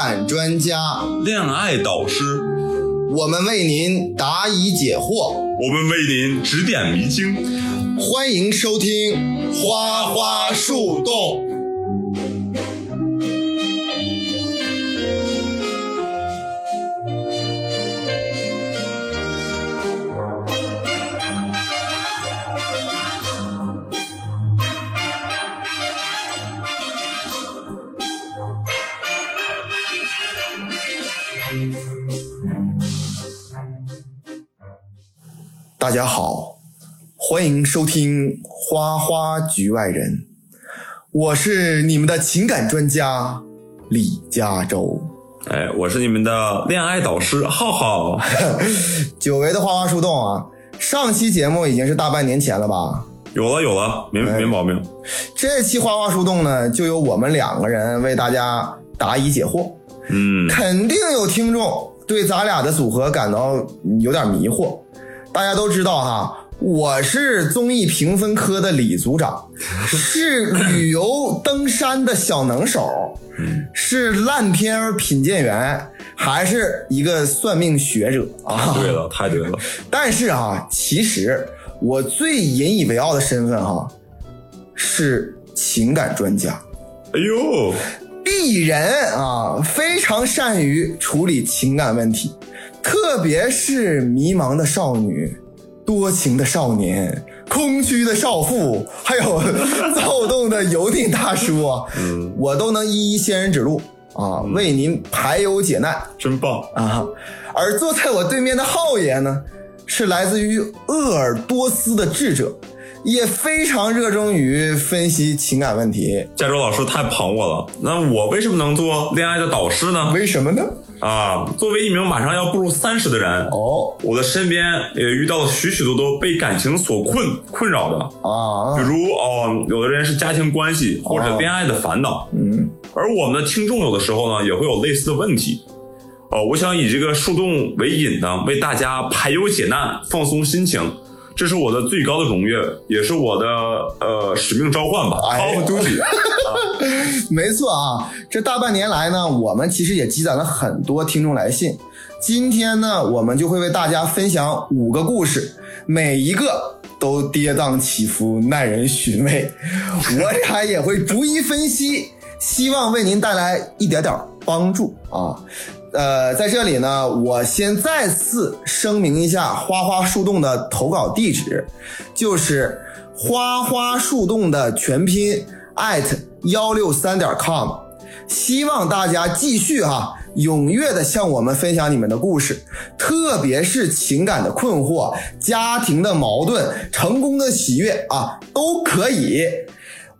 感专家、恋爱导师，我们为您答疑解惑，我们为您指点迷津。欢迎收听《花花树洞》。大家好，欢迎收听《花花局外人》，我是你们的情感专家李嘉洲。哎，我是你们的恋爱导师浩浩。久违的花花树洞啊，上期节目已经是大半年前了吧？有了有了，没没毛病。这期花花树洞呢，就由我们两个人为大家答疑解惑。嗯，肯定有听众对咱俩的组合感到有点迷惑。大家都知道哈，我是综艺评分科的李组长，是旅游登山的小能手，是烂片品鉴员，还是一个算命学者啊？对了，太对了。但是啊，其实我最引以为傲的身份哈，是情感专家。哎呦，鄙人啊，非常善于处理情感问题。特别是迷茫的少女、多情的少年、空虚的少妇，还有 躁动的油腻大叔啊，嗯，我都能一一仙人指路啊，为您排忧解难，真棒。啊！而坐在我对面的浩爷呢，是来自于鄂尔多斯的智者，也非常热衷于分析情感问题。加州老师太捧我了，那我为什么能做恋爱的导师呢？为什么呢？啊，作为一名马上要步入三十的人，哦，我的身边也遇到了许许多多被感情所困困扰的啊，比如哦，有的人是家庭关系或者恋爱的烦恼，嗯，而我们的听众有的时候呢也会有类似的问题，哦，我想以这个树洞为引呢，为大家排忧解难，放松心情。这是我的最高的荣誉，也是我的呃使命召唤吧。哎 Of duty，没错啊，这大半年来呢，我们其实也积攒了很多听众来信。今天呢，我们就会为大家分享五个故事，每一个都跌宕起伏，耐人寻味。我俩也会逐一分析，希望为您带来一点点帮助啊。呃，在这里呢，我先再次声明一下花花树洞的投稿地址，就是花花树洞的全拼 at 幺六三点 com。希望大家继续哈、踊跃的向我们分享你们的故事，特别是情感的困惑、家庭的矛盾、成功的喜悦啊，都可以，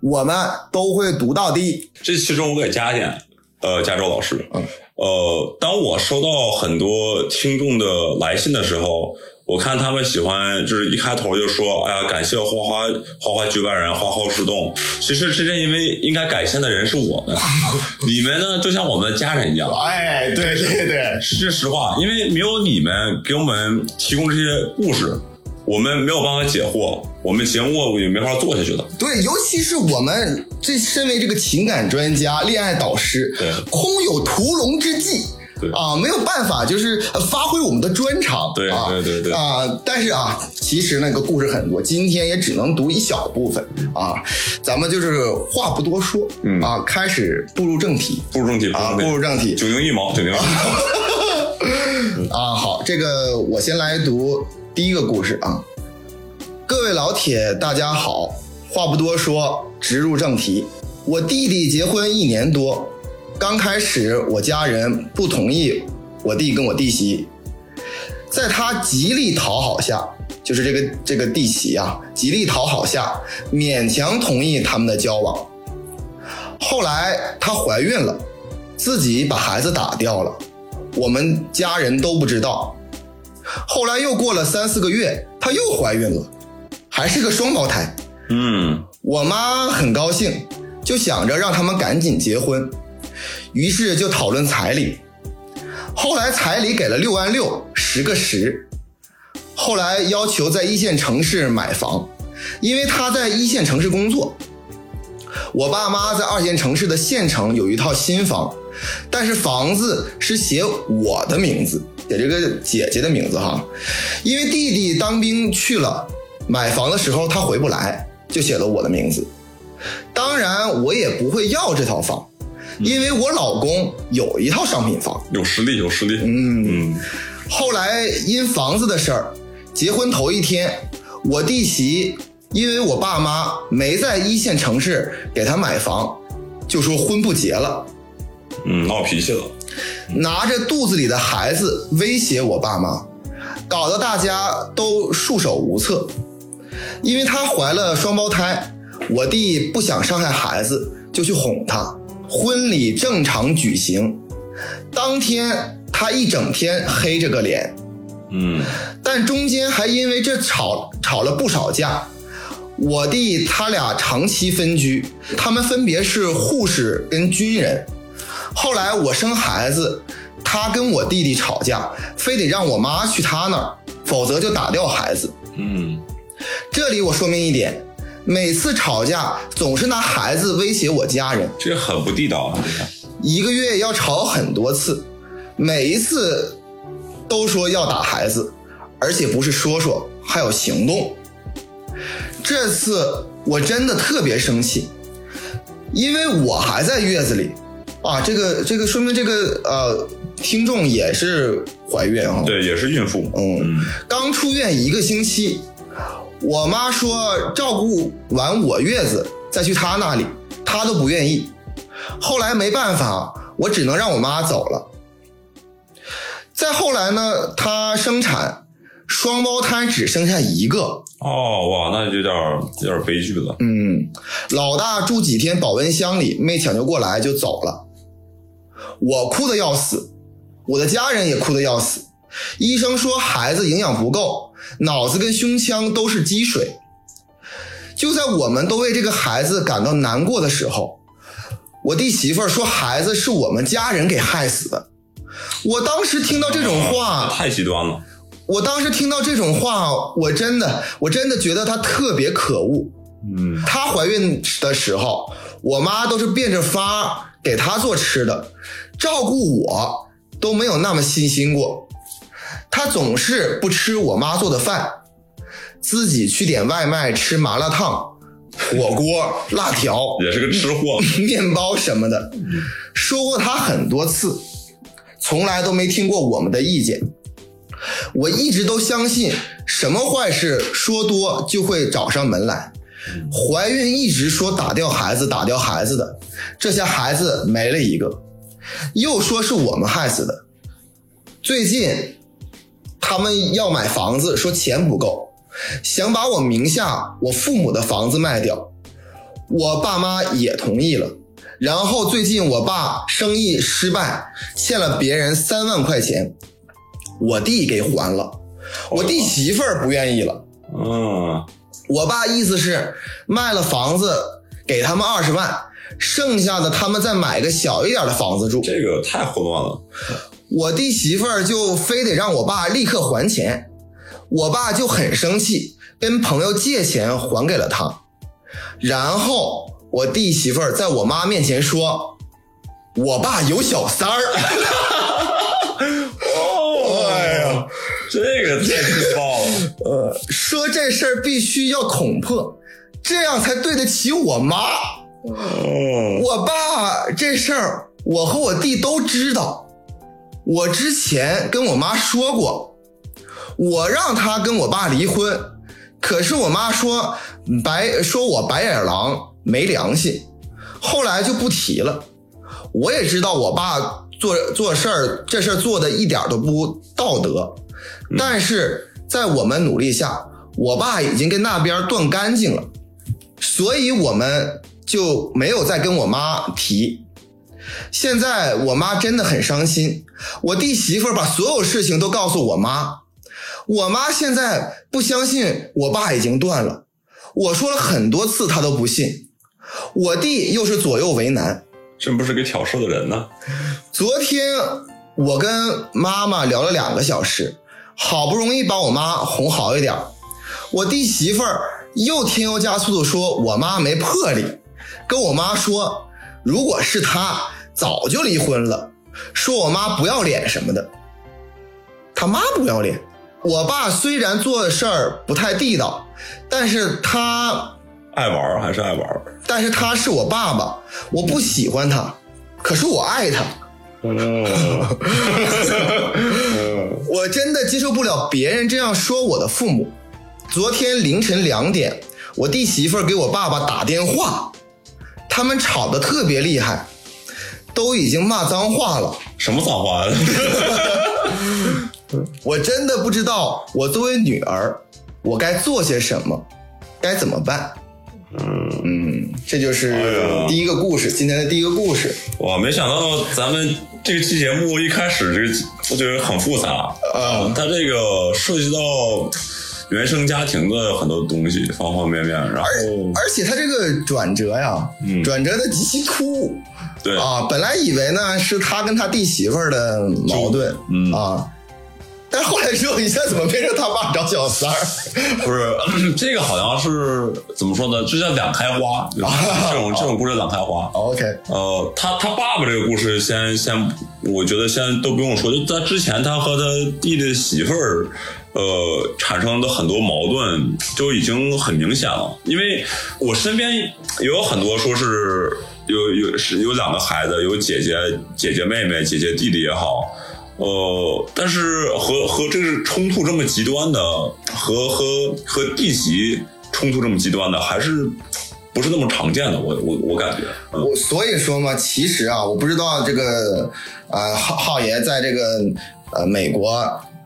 我们都会读到的。这其中我给加一点，呃，加州老师，嗯，呃，当我收到很多听众的来信的时候，我看他们喜欢就是一开头就说，哎呀，感谢花花花花局外人，花花树洞。其实真正因为应该感谢的人是我们，你们呢就像我们的家人一样。哎，对对对，是这实话，因为没有你们给我们提供这些故事，我们没有办法解惑，我们节目也没法做下去的。对，尤其是我们这身为这个情感专家、恋爱导师，对空有屠龙之计。对啊，没有办法，就是呃发挥我们的专长。对啊、对对对啊！但是啊，其实那个故事很多，今天也只能读一小部分啊。咱们就是话不多说，嗯啊，开始步入正题步入正题，啊，步入正题九牛一毛，九牛一毛。啊。好，这个我先来读第一个故事啊。各位老铁，大家好，话不多说，直入正题。我弟弟结婚一年多，刚开始我家人不同意我弟跟我弟媳，在他极力讨好下，就是这个这个弟媳啊，极力讨好下，勉强同意他们的交往。后来她怀孕了，自己把孩子打掉了，我们家人都不知道。后来又过了三四个月，她又怀孕了，还是个双胞胎。嗯我妈很高兴，就想着让他们赶紧结婚，于是就讨论彩礼。后来彩礼给了六万六，十个十。后来要求在一线城市买房，因为他在一线城市工作。我爸妈在二线城市的县城有一套新房，但是房子是写我的名字，写这个姐姐的名字哈。因为弟弟当兵去了，买房的时候他回不来，就写了我的名字。当然，我也不会要这套房，因为我老公有一套商品房。有实力，有实力。嗯，后来因房子的事儿，结婚头一天，我弟媳因为我爸妈没在一线城市给他买房，就说婚不结了，嗯，闹脾气了。拿着肚子里的孩子威胁我爸妈，搞得大家都束手无策。因为她怀了双胞胎，我弟不想伤害孩子，就去哄她。婚礼正常举行，当天她一整天黑着个脸，嗯，但中间还因为这吵吵了不少架。我弟他俩长期分居，他们分别是护士跟军人。后来我生孩子，他跟我弟弟吵架，非得让我妈去他那儿，否则就打掉孩子。嗯，这里我说明一点，每次吵架总是拿孩子威胁我家人，这很不地道啊！一个月要吵很多次，每一次都说要打孩子，而且不是说说，还有行动。这次我真的特别生气，因为我还在月子里啊，这个这个说明这个呃听众也是怀孕啊，对，也是孕妇。嗯，刚出院一个星期，我妈说照顾完我月子再去她那里，她都不愿意。后来没办法，我只能让我妈走了。再后来呢，她生产，双胞胎只剩下一个。哦，哇，那就有点有点悲剧了。嗯，老大住几天保温箱里没抢救过来就走了，我哭的要死，我的家人也哭的要死。医生说孩子营养不够，脑子跟胸腔都是积水。就在我们都为这个孩子感到难过的时候，我弟媳妇儿说孩子是我们家人给害死的。我当时听到这种话，太极端了。我当时听到这种话，我真的，我真的觉得她特别可恶。嗯，她怀孕的时候，我妈都是变着法给她做吃的，照顾我都没有那么细心过。她总是不吃我妈做的饭，自己去点外卖吃麻辣烫、火锅、辣条、也是个吃货。面包什么的，说过她很多次，从来都没听过我们的意见。我一直都相信，什么坏事说多就会找上门来。怀孕一直说打掉孩子，打掉孩子的，这下孩子没了一个，又说是我们害死的。最近他们要买房子，说钱不够，想把我名下我父母的房子卖掉，我爸妈也同意了。然后最近我爸生意失败，欠了别人三万块钱。我弟给还了，我弟媳妇儿不愿意了。嗯，我爸意思是卖了房子给他们二十万，剩下的他们再买个小一点的房子住。这个太混乱了。我弟媳妇儿就非得让我爸立刻还钱，我爸就很生气，跟朋友借钱还给了他。然后我弟媳妇儿在我妈面前说，我爸有小三儿。哦，哎呀，这个太劲爆了。呃，说这事儿必须要捅破，这样才对得起我妈。哦，我爸这事儿，我和我弟都知道。我之前跟我妈说过，我让她跟我爸离婚，可是我妈说白说我白眼狼没良心，后来就不提了。我也知道我爸做做事儿这事儿做的一点都不道德，但是在我们努力下，我爸已经跟那边断干净了，所以我们就没有再跟我妈提。现在我妈真的很伤心，我弟媳妇把所有事情都告诉我妈，我妈现在不相信我爸已经断了，我说了很多次她都不信，我弟又是左右为难。真不是个挑事的人呢。昨天我跟妈妈聊了两个小时，好不容易把我妈哄好一点，我弟媳妇儿又添油加醋的说我妈没魄力，跟我妈说，如果是她早就离婚了，说我妈不要脸什么的。他妈不要脸，我爸虽然做的事儿不太地道，但是他爱玩儿还是爱玩儿。但是他是我爸爸，我不喜欢他，可是我爱他。我真的接受不了别人这样说我的父母。昨天凌晨两点，我弟媳妇给我爸爸打电话，他们吵得特别厉害，都已经骂脏话了。什么脏话？我真的不知道，我作为女儿，我该做些什么，该怎么办？嗯，这就是第一个故事，今天的第一个故事。哇没想到咱们这期节目一开始这个我觉得很复杂啊它这个涉及到原生家庭的很多东西，方方面面，然后而且它这个转折呀，嗯转折的极其突兀对啊！本来以为呢是他跟他弟媳妇儿的矛盾，嗯啊，但是后来之后一下怎么变成他爸找小三儿？不是这个好像是怎么说呢？这叫两开花，就是 这种这种故事两开花。OK，呃，他他爸爸这个故事先先，我觉得先都不用说，就在之前他和他弟弟媳妇儿，呃，产生的很多矛盾就已经很明显了。因为我身边也有很多说是有有是有两个孩子，有姐姐姐姐妹妹，姐姐弟弟也好。呃，但是和和这个冲突这么极端的，和和和弟媳冲突这么极端的，还是不是那么常见的。我我我感觉，嗯我所以说嘛，其实啊，我不知道这个呃浩浩爷在这个呃美国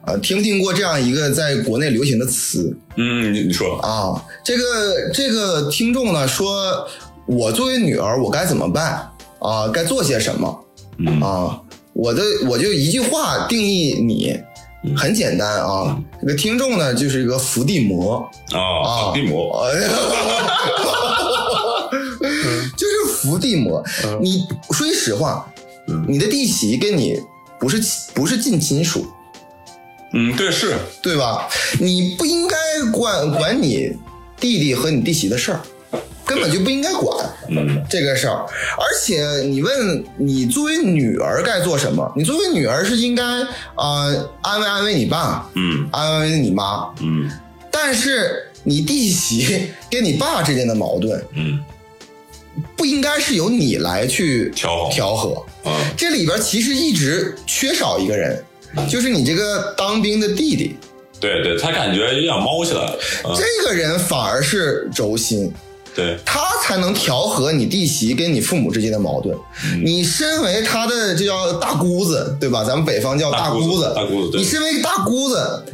呃听没听过这样一个在国内流行的词嗯，你你说，啊？这个这个听众呢说，我作为女儿，我该怎么办啊？该做些什么？嗯啊，我的我就一句话定义你，很简单啊。这个听众呢，就是一个伏地魔啊，伏，地魔，就是伏地魔。你说句实话，嗯你的弟媳跟你不是不是近亲属，嗯，对，是，对吧？你不应该管管你弟弟和你弟媳的事儿，根本就不应该管。嗯。这个事儿，而且你问你作为女儿该做什么？你作为女儿是应该呃安慰安慰你爸，嗯。安慰你妈，嗯。但是你弟媳跟你爸之间的矛盾，嗯，不应该是由你来去调和。调和。啊，这里边其实一直缺少一个人，就是你这个当兵的弟弟，对对，他感觉有点猫起来了，啊，这个人反而是轴心。对，他才能调和你弟媳跟你父母之间的矛盾。嗯。你身为他的这叫大姑子，对吧？咱们北方叫大姑姑子。大姑子对。你身为大姑子，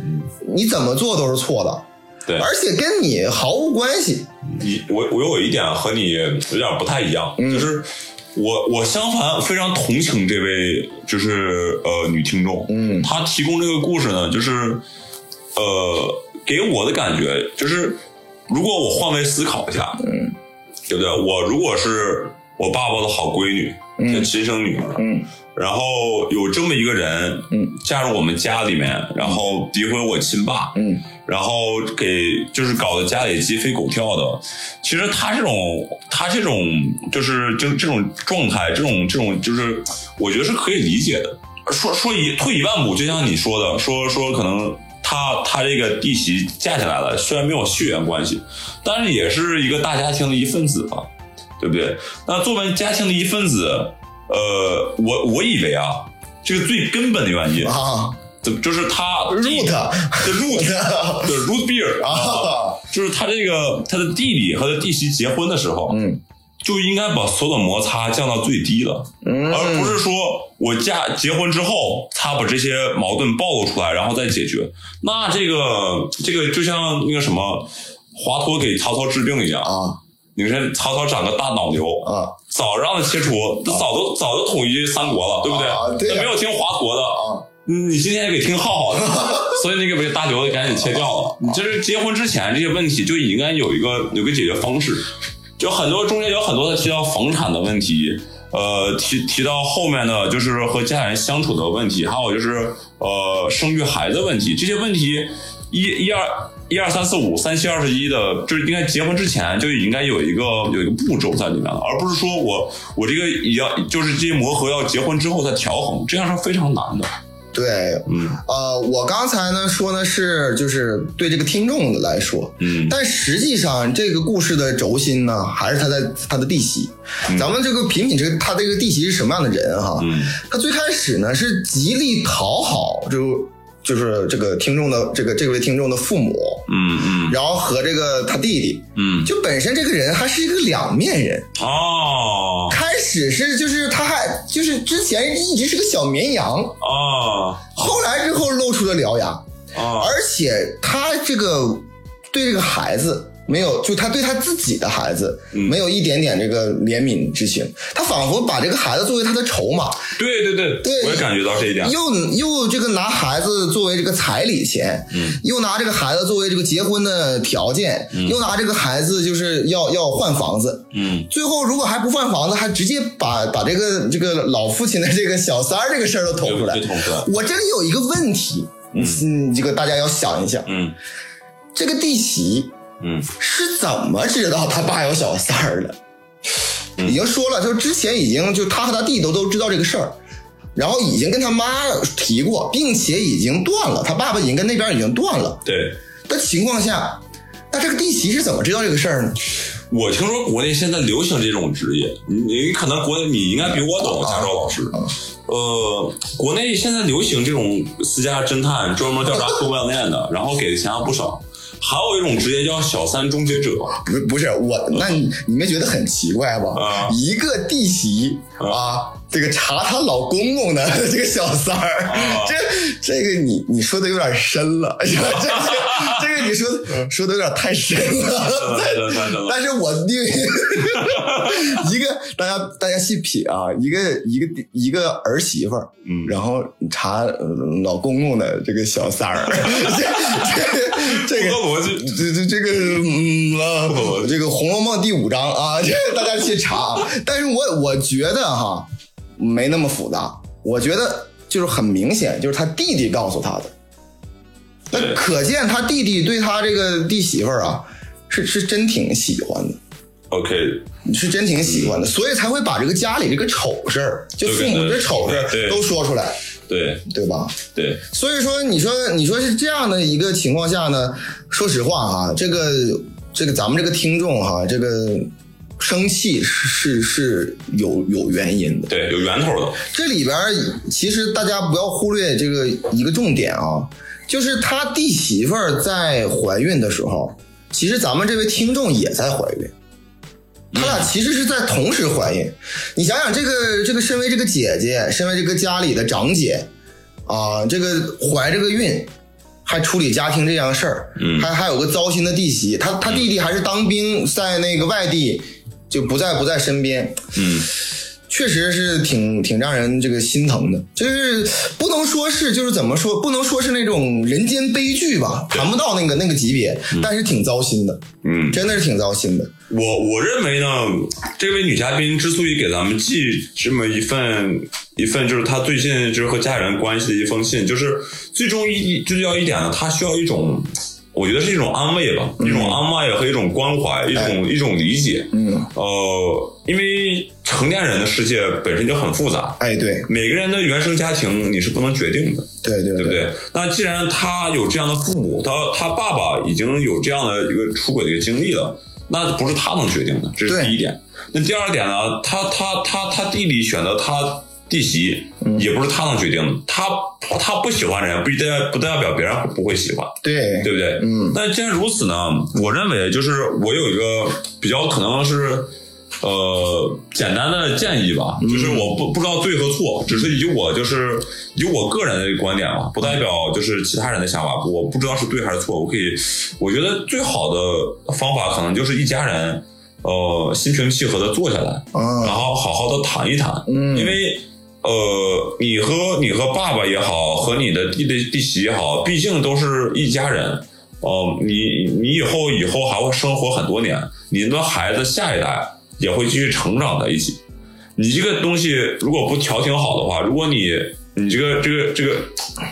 你怎么做都是错的，对，而且跟你毫无关系。你我我有一点和你有点不太一样，嗯。就是我我相反非常同情这位就是呃女听众，嗯。她提供这个故事呢，就是呃给我的感觉就是，如果我换位思考一下，嗯对不对？我如果是我爸爸的好闺女，嗯亲生女儿，嗯然后有这么一个人，嗯，嫁入我们家里面，然后诋毁我亲爸，嗯然后给就是搞得家里鸡飞狗跳的。其实他这种他这种就是就这种状态，这种这种就是我觉得是可以理解的。说说一退一万步，就像你说的，说说可能他他这个弟媳嫁进来了，虽然没有血缘关系，但是也是一个大家庭的一份子嘛，对不对？那作为家庭的一份子，呃，我我以为啊，这个最根本的原因，啊。就就是他，root 的 root，对 root beer 啊，就是他这个他的弟弟和他弟媳结婚的时候，嗯就应该把所有的摩擦降到最低了，嗯，而不是说我嫁结婚之后，他把这些矛盾暴露出来，然后再解决。那这个这个就像那个什么华佗给曹操治病一样，啊你看曹操长个大脑瘤，啊早让他切除，他早都早就统一三国了，对不对？啊对呀他没有听华佗的，你今天也给听浩浩的，所以那个把这大瘤子赶紧切掉了。你这是结婚之前这些问题就应该有一个有个解决方式，就很多中间有很多的提到房产的问题，呃，提提到后面的就是和家人相处的问题，还有就是呃生育孩子问题，这些问题一一二一二三四五三七二十一的，就是应该结婚之前就应该有一个有一个步骤在里面了，而不是说我我这个要就是这些磨合要结婚之后再调衡，这样是非常难的。对，嗯呃，我刚才呢说呢是就是对这个听众来说，嗯但实际上这个故事的轴心呢还是他在他的弟媳。咱们这个品品这个他这个弟媳是什么样的人哈？嗯他最开始呢是极力讨好，就就是这个听众的这个这位听众的父母，嗯嗯。然后和这个他弟弟，嗯，就本身这个人还是一个两面人。哦。开始是就是他还就是之前一直是个小绵羊，哦。后来之后露出了獠牙，哦，而且他这个对这个孩子没有，就他对他自己的孩子嗯。没有一点点这个怜悯之情，他仿佛把这个孩子作为他的筹码，对对对，对。我也感觉到这一点。又又这个拿孩子作为这个彩礼钱，嗯，又拿这个孩子作为这个结婚的条件，又拿这个孩子就是要要换房子，嗯。最后如果还不换房子，还直接把把这个这个老父亲的这个小三儿这个事儿都捅出来。捅出来。我这里有一个问题，嗯，这个大家要想一想，嗯。这个弟媳嗯是怎么知道他爸有小三儿的？嗯已经说了，就之前已经就他和他弟都都知道这个事儿，然后已经跟他妈提过，并且已经断了，他爸爸已经跟那边已经断了对，的情况下，那这个弟媳是怎么知道这个事儿呢？我听说国内现在流行这种职业，你你可能国内你应该比我懂，家兆老师。呃，国内现在流行这种私家侦探，专门调查婚外恋的，然后给的钱还不少。还有一种职业叫小三终结者，不不是我，那你你们觉得很奇怪吧？啊。一个弟媳啊，这个查她老公公的 这个小三儿，啊。这这个你你说的有点深了，这个这个你说的说的有点太深了。但是我另 一个大家大家细品啊，一个一个一个儿媳妇儿，嗯。然后查呃老公公的这个小三儿，这这这个我就这这这个嗯啊，这个《红楼梦》第五章啊，这大家去查。但是我我觉得哈，没那么复杂。我觉得就是很明显，就是他弟弟告诉他的。那可见他弟弟对他这个弟媳妇儿啊，是是真挺喜欢的。OK，是真挺喜欢的，所以才会把这个家里这个丑事儿，就父母这丑事儿对都说出来，对对吧？对，所以说，你说你说是这样的一个情况下呢，说实话哈，这个这个咱们这个听众哈，这个生气是是是有有原因的。对，有源头的。这里边其实大家不要忽略这个一个重点啊，就是他弟媳妇儿在怀孕的时候，其实咱们这位听众也在怀孕。他俩其实是在同时怀孕，你想想，这个这个身为这个姐姐，身为这个家里的长姐，啊，这个怀这个孕，还处理家庭这样的事儿，嗯还还有个糟心的弟媳，他他弟弟还是当兵，在那个外地，就不在不在身边，嗯，确实是挺挺让人这个心疼的，就是不能说是就是怎么说，不能说是那种人间悲剧吧，谈不到那个那个级别，但是挺糟心的，嗯，真的是挺糟心的。我我认为呢，这位女嘉宾之所以给咱们寄这么一份一份，就是她最近就是和家人关系的一封信，就是最终一最重要一点呢，她需要一种，我觉得是一种安慰吧，一种安慰和一种关怀，一种一种理解。嗯，呃，因为成年人的世界本身就很复杂，哎，对每个人的原生家庭你是不能决定的。对对对不对？那既然他有这样的父母，他他爸爸已经有这样的一个出轨的一个经历了，那不是他能决定的，这是第一点。那第二点呢？他他他他弟弟选择他弟媳，也不是他能决定的。他他不喜欢人，不代不代表别人不会喜欢，对对不对？嗯，但既然如此呢，我认为就是我有一个比较可能是。呃，简单的建议吧，就是我不不知道对和错，只是以我就是以我个人的观点吧，不代表就是其他人的想法，我不知道是对还是错。我可以，我觉得最好的方法可能就是一家人，呃，心平气和的坐下来，啊然后好好的谈一谈，嗯因为呃，你和你和爸爸也好，和你的弟弟弟媳也好，毕竟都是一家人。哦、你你以后以后还会生活很多年，你的孩子下一代也会继续成长在一起。你这个东西如果不调停好的话，如果你你这个这个这个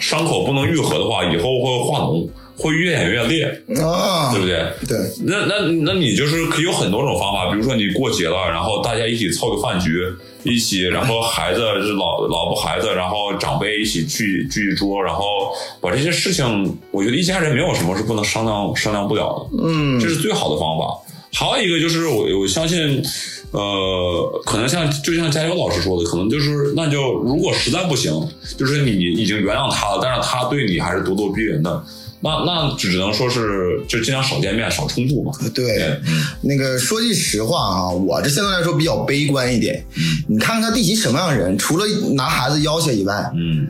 伤口不能愈合的话，以后会化脓，会越演越烈，啊，对不对？对，那那那你就是可以有很多种方法，比如说你过节了，然后大家一起凑个饭局，一起，然后孩子是老老婆孩子，然后长辈一起聚聚一桌，然后把这些事情，我觉得一家人没有什么是不能商量商量不了的，嗯这是最好的方法。还有一个就是我我相信，呃，可能像就像加油老师说的，可能就是那就如果实在不行，就是你已经原谅他了，但是他对你还是咄咄逼人的，那那只能说是就尽量少见面，少冲突嘛。对，那个说句实话啊，我这相对来说比较悲观一点。你看看他弟媳什么样的人，除了拿孩子要挟以外，嗯，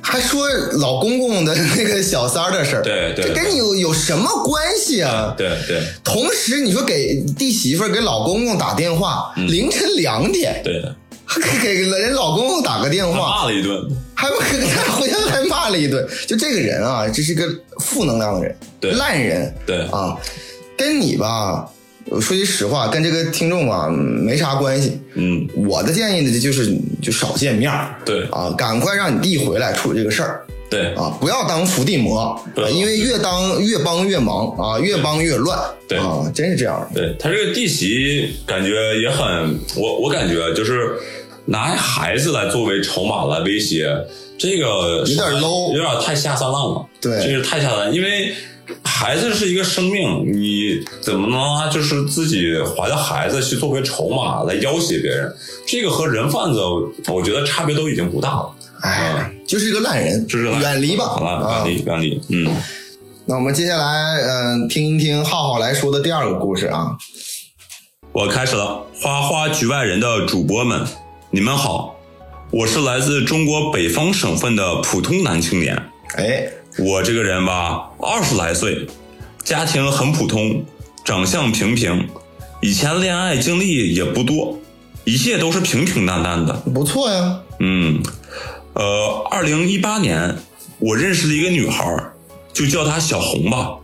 还说老公公的那个小三儿的事儿，对对这跟你有有什么关系啊？对对同时，你说给弟媳妇儿给老公公打电话，嗯凌晨两点，对，还 给给人老公公打个电话，骂了一顿，还他回来还骂了一顿。就这个人啊，这是个负能量的人，对烂人对啊，跟你吧，我说句实话，跟这个听众吧没啥关系。嗯，我的建议呢，就是就少见面儿对啊，赶快让你弟回来处理这个事儿。对啊，不要当伏地魔，对啊因为越当越帮越忙啊，越帮越乱，对啊，真是这样。对他这个弟媳感觉也很，我我感觉就是拿孩子来作为筹码来威胁，这个有点 low 有点太下三滥了。对这是太下三滥，因为孩子是一个生命，你怎么能拿就是自己怀的孩子去作为筹码来要挟别人？这个和人贩子，我觉得差别都已经不大了。哎，就是一个烂人，就是远离吧好了，啊远！离远离，嗯。那我们接下来，嗯、听一听浩浩来说的第二个故事啊。我开始了，花花局外人的主播们，你们好，我是来自中国北方省份的普通男青年。哎，我这个人吧，二十来岁，家庭很普通，长相平平，以前恋爱经历也不多，一切都是平平淡淡的。不错呀。嗯，呃，二零一八年，我认识了一个女孩儿，就叫她小红吧。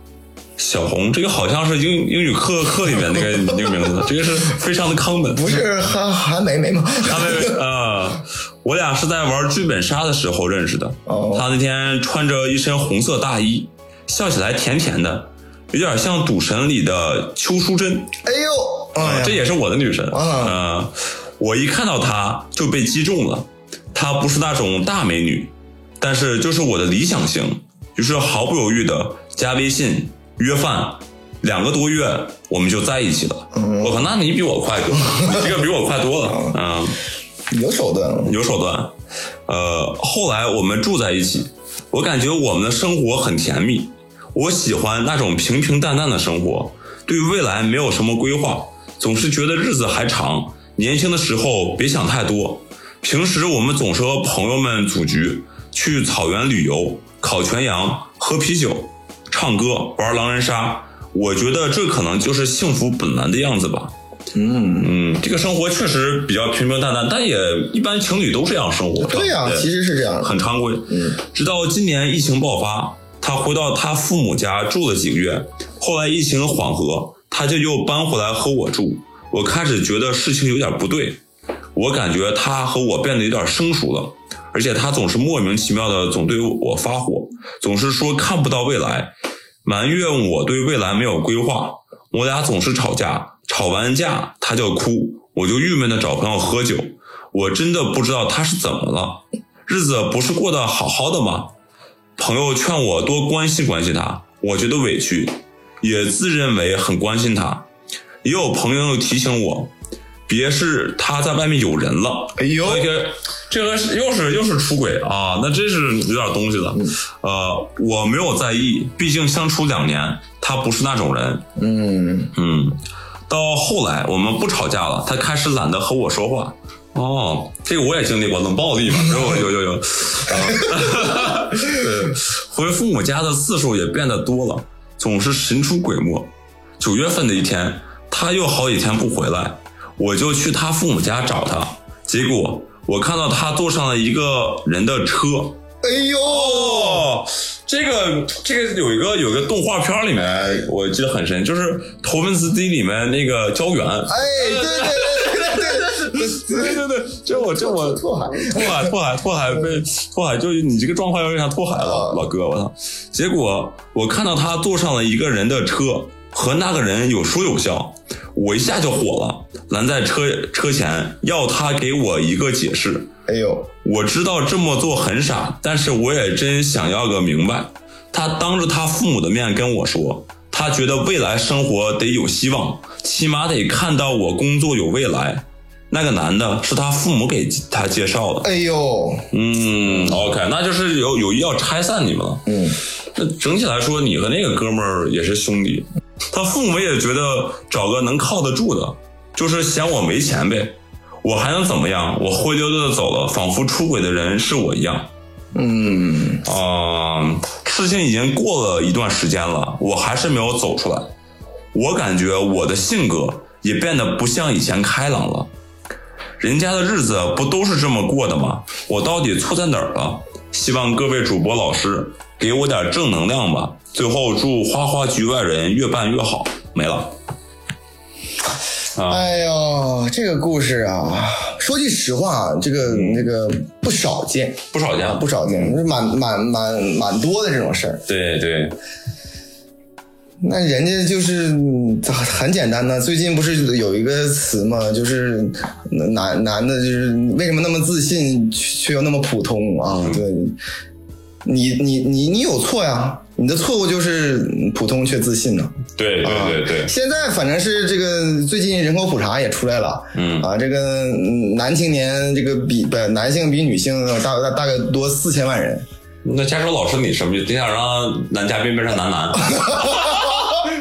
小红，这个好像是英英语课课里面那个那个名字，这个是非常的 common。不是韩韩梅梅吗？他们啊，我俩是在玩剧本杀的时候认识的。哦他那天穿着一身红色大衣，笑起来甜甜的，有点像《赌神》里的邱淑贞。哎呦，哎呀这也是我的女神。啊呃，我一看到她就被击中了。她不是那种大美女，但是就是我的理想型，于是毫不犹豫的加微信约饭，两个多月我们就在一起了。嗯我靠，那你比我快哥，你 这个比我快多了。嗯。有手段。有手段。呃，后来我们住在一起，我感觉我们的生活很甜蜜。我喜欢那种平平淡淡的生活，对未来没有什么规划，总是觉得日子还长。年轻的时候别想太多。平时我们总是和朋友们组局，去草原旅游、烤全羊、喝啤酒、唱歌、玩狼人杀。我觉得这可能就是幸福本来的样子吧。嗯，嗯，这个生活确实比较平平淡淡，但也一般情侣都这样生活。对呀、其实是这样的。很常规。嗯，直到今年疫情爆发，他回到他父母家住了几个月，后来疫情缓和，他就又搬回来和我住。我开始觉得事情有点不对，我感觉他和我变得有点生疏了，而且他总是莫名其妙的总对我发火，总是说看不到未来，埋怨我对未来没有规划。我俩总是吵架，吵完架他就哭，我就郁闷的找朋友喝酒。我真的不知道他是怎么了，日子不是过得好好的吗？朋友劝我多关心关心他，我觉得委屈，也自认为很关心他。也有朋友提醒我，别是他在外面有人了。哎呦，这个是又是又是出轨啊，那真是有点东西的。呃，我没有在意，毕竟相处两年，他不是那种人。嗯，嗯，到后来我们不吵架了，他开始懒得和我说话。哦，这个我也经历过冷暴力嘛，有有有有。啊 对，回父母家的次数也变得多了，总是神出鬼没。九月份的一天，他又好几天不回来，我就去他父母家找他，结果我看到他坐上了一个人的车。哎呦，哦，这个这个有一个有一个动画片里面我记得很深，就是《头文字 D》里面那个胶原。哎，对对对对对对，对对对，这我这我拓海拓海拓海拓海被拓海，就你这个状况有点像拓海了，老哥，我操！结果我看到他坐上了一个人的车，和那个人有说有笑，我一下就火了，拦在车车前要他给我一个解释。哎呦，我知道这么做很傻，但是我也真想要个明白。他当着他父母的面跟我说，他觉得未来生活得有希望，起码得看到我工作有未来。那个男的是他父母给他介绍的。哎呦，嗯，OK，那就是有有意要拆散你们了。嗯，那整体来说，你和那个哥们儿也是兄弟，他父母也觉得找个能靠得住的，就是嫌我没钱呗。我还能怎么样？我灰溜溜的走了，仿佛出轨的人是我一样。嗯，啊、事情已经过了一段时间了，我还是没有走出来。我感觉我的性格也变得不像以前开朗了。人家的日子不都是这么过的吗？我到底错在哪儿了？希望各位主播老师给我点正能量吧。最后祝花花局外人越办越好。没了。啊，哎呦，这个故事啊，说句实话，这个那个不少见，不少见，不少见，蛮蛮蛮蛮多的这种事儿。对对，那人家就是嗯很简单的，最近不是有一个词嘛，就是男男的，就是为什么那么自信，却却又那么普通啊？对，你你你你有错呀，你的错误就是普通却自信呢。对对对对，现在反正是这个最近人口普查也出来了，嗯啊，这个嗯男青年这个比不男性比女性大大大概多四千万人。那加州老师你什么意思？你想让男嘉宾变成男男？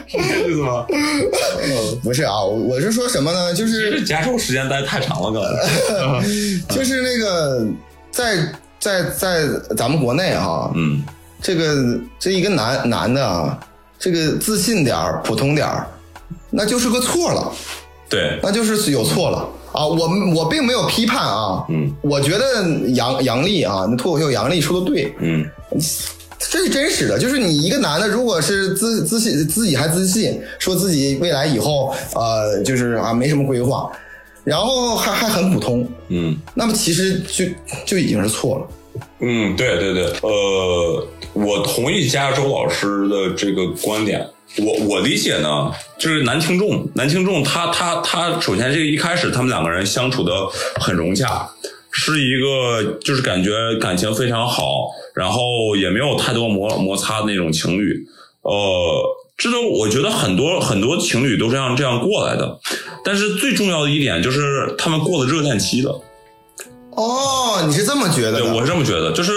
是这意思吗？不是啊，我我是说什么呢？就是这加州时间待太长了，刚才。就是那个在在在咱们国内哈、嗯，这个这一个男男的啊，这个自信点儿、普通点儿，那就是个错了，对，那就是有错了啊。我我并没有批判啊，嗯我觉得杨杨笠啊，那脱口秀杨笠说的对，嗯这是真实的，就是你一个男的，如果是自自信自己还自信，说自己未来以后呃就是啊没什么规划，然后还还很普通，嗯那么其实就就已经是错了。嗯，对对对，呃，我同意加州老师的这个观点。我我理解呢，就是男听众，男听众他他他，首先这个一开始他们两个人相处的很融洽，是一个就是感觉感情非常好，然后也没有太多摩摩擦那种情侣。呃，这种我觉得很多很多情侣都这样这样过来的，但是最重要的一点就是他们过了热恋期了。哦，你是这么觉得对，我是这么觉得，就是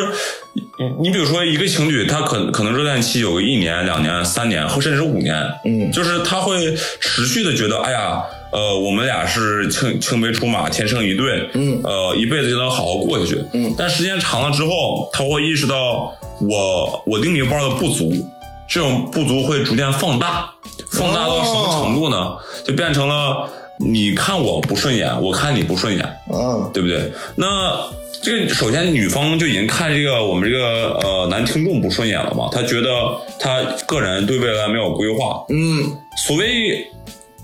你你比如说一个情侣，他可可能热恋期有个一年、两年、三年，或甚至五年，嗯。就是他会持续的觉得，哎呀，呃，我们俩是青青梅竹马，天生一对，嗯。呃，一辈子就能好好过下去，嗯。但时间长了之后，他会意识到我我另一半的不足，这种不足会逐渐放大，放大到什么程度呢？就变成了你看我不顺眼，我看你不顺眼，嗯对不对？那这个首先女方就已经看这个我们这个呃男听众不顺眼了嘛，她觉得他个人对未来没有规划。嗯所谓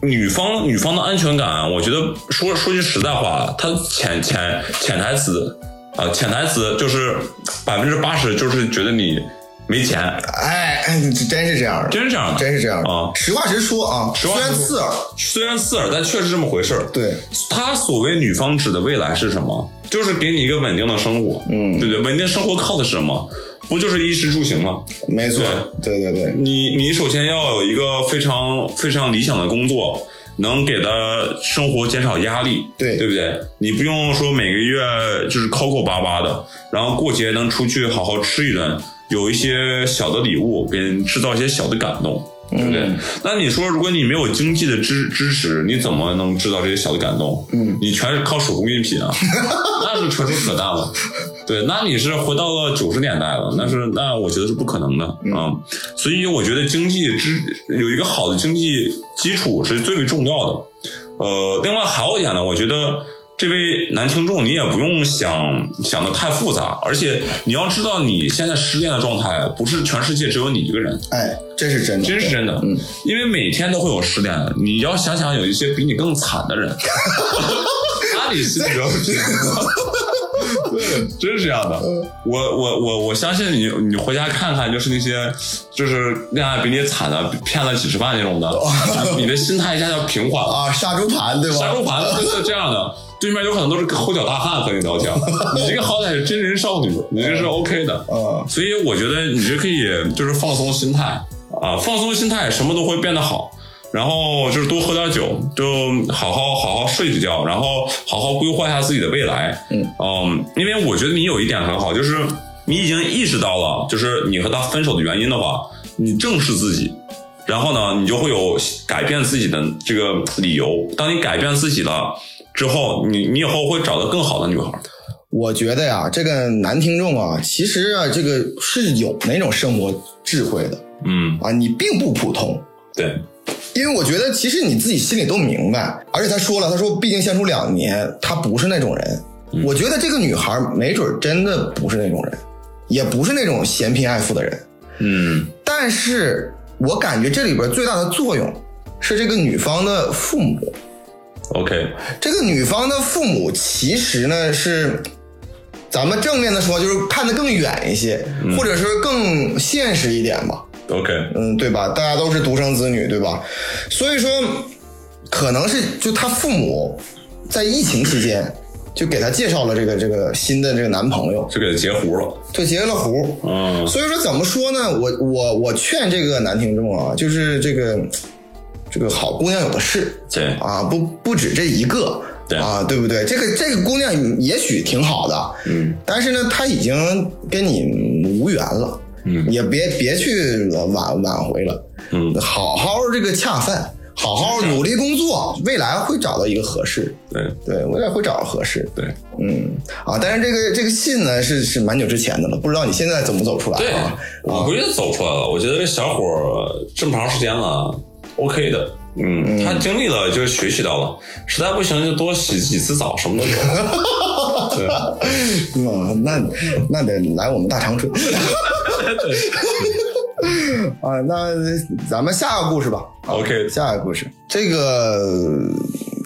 女方女方的安全感，我觉得说说句实在话，她潜潜潜台词啊、潜台词就是百分之八十就是觉得你没钱，哎，哎这真是这样的，真是这样的，真是这样的啊。实话实说啊，实话实说虽然刺耳，虽然刺耳，但确实这么回事儿。对，他所谓女方指的未来是什么？就是给你一个稳定的生活，嗯对不对？稳定生活靠的是什么？不就是衣食住行吗？没错，对对对，你你首先要有一个非常非常理想的工作，能给他生活减少压力，对对不对？你不用说每个月就是抠抠巴巴的，然后过节能出去好好吃一顿，有一些小的礼物，给人制造一些小的感动。对不对？嗯那你说，如果你没有经济的支支持，你怎么能制造这些小的感动？嗯，你全是靠手工艺品啊，那是纯属扯淡了。对，那你是回到了九十年代了，那是那我觉得是不可能的啊、所以我觉得经济支有一个好的经济基础是最为重要的。呃，另外还有一点呢，我觉得这位男听众你也不用想想的太复杂，而且你要知道你现在失恋的状态不是全世界只有你一个人，哎，这是真的，真是真的，嗯，因为每天都会有失恋的，你要想想有一些比你更惨的人，那里心比较平。对，真是这样的。我我我我相信你，你回家看看，就是那些就是恋爱比你惨的，骗了几十万那种的，你的心态一下就平缓了。啊，杀猪盘对吧？杀猪盘就是这样的，对面有可能都是抠脚大汉和你聊天，你这个好歹是真人少女，你这是 OK 的。嗯所以我觉得你这可以就是放松心态啊，放松心态，什么都会变得好。然后就是多喝点酒，就好好好好睡一觉，然后好好规划一下自己的未来。嗯因为我觉得你有一点很好，就是你已经意识到了，就是你和他分手的原因的话，你正视自己，然后呢，你就会有改变自己的这个理由。当你改变自己了之后，你你以后会找到更好的女孩。我觉得呀，这个男听众啊，其实啊，这个是有那种生活智慧的嗯，啊，你并不普通。对，因为我觉得其实你自己心里都明白，而且他说了，他说毕竟相处两年，他不是那种人。我觉得这个女孩没准真的不是那种人，也不是那种嫌贫爱富的人。嗯但是我感觉这里边最大的作用是这个女方的父母。，OK，这个女方的父母其实呢是，咱们正面的说就是看得更远一些，或者是更现实一点吧。OK，嗯，对吧？大家都是独生子女，对吧？所以说，可能是就他父母在疫情期间就给她介绍了这个这个新的这个男朋友，就给她截胡了。就截了胡。嗯所以说怎么说呢？我我我劝这个男听众啊，就是这个这个好姑娘有的是对啊，不不止这一个。对啊，对不对？这个这个姑娘也许挺好的，嗯但是呢，她已经跟你无缘了，嗯也别别去挽挽回了，嗯，好好这个恰饭，好好努力工作，未来会找到一个合适，对对，未来会找到合适，对嗯啊，但是这个这个信呢是是蛮久之前的了，不知道你现在怎么走出来对啊？，我估计走出来了。我觉得这小伙这么长时间了，OK 的。嗯，他经历了，就是学习到了，实在不行就多洗几次澡，什么都有。对，嗯，那那得来我们大长春。啊，那咱们下个故事吧。啊 OK 下一个故事，这个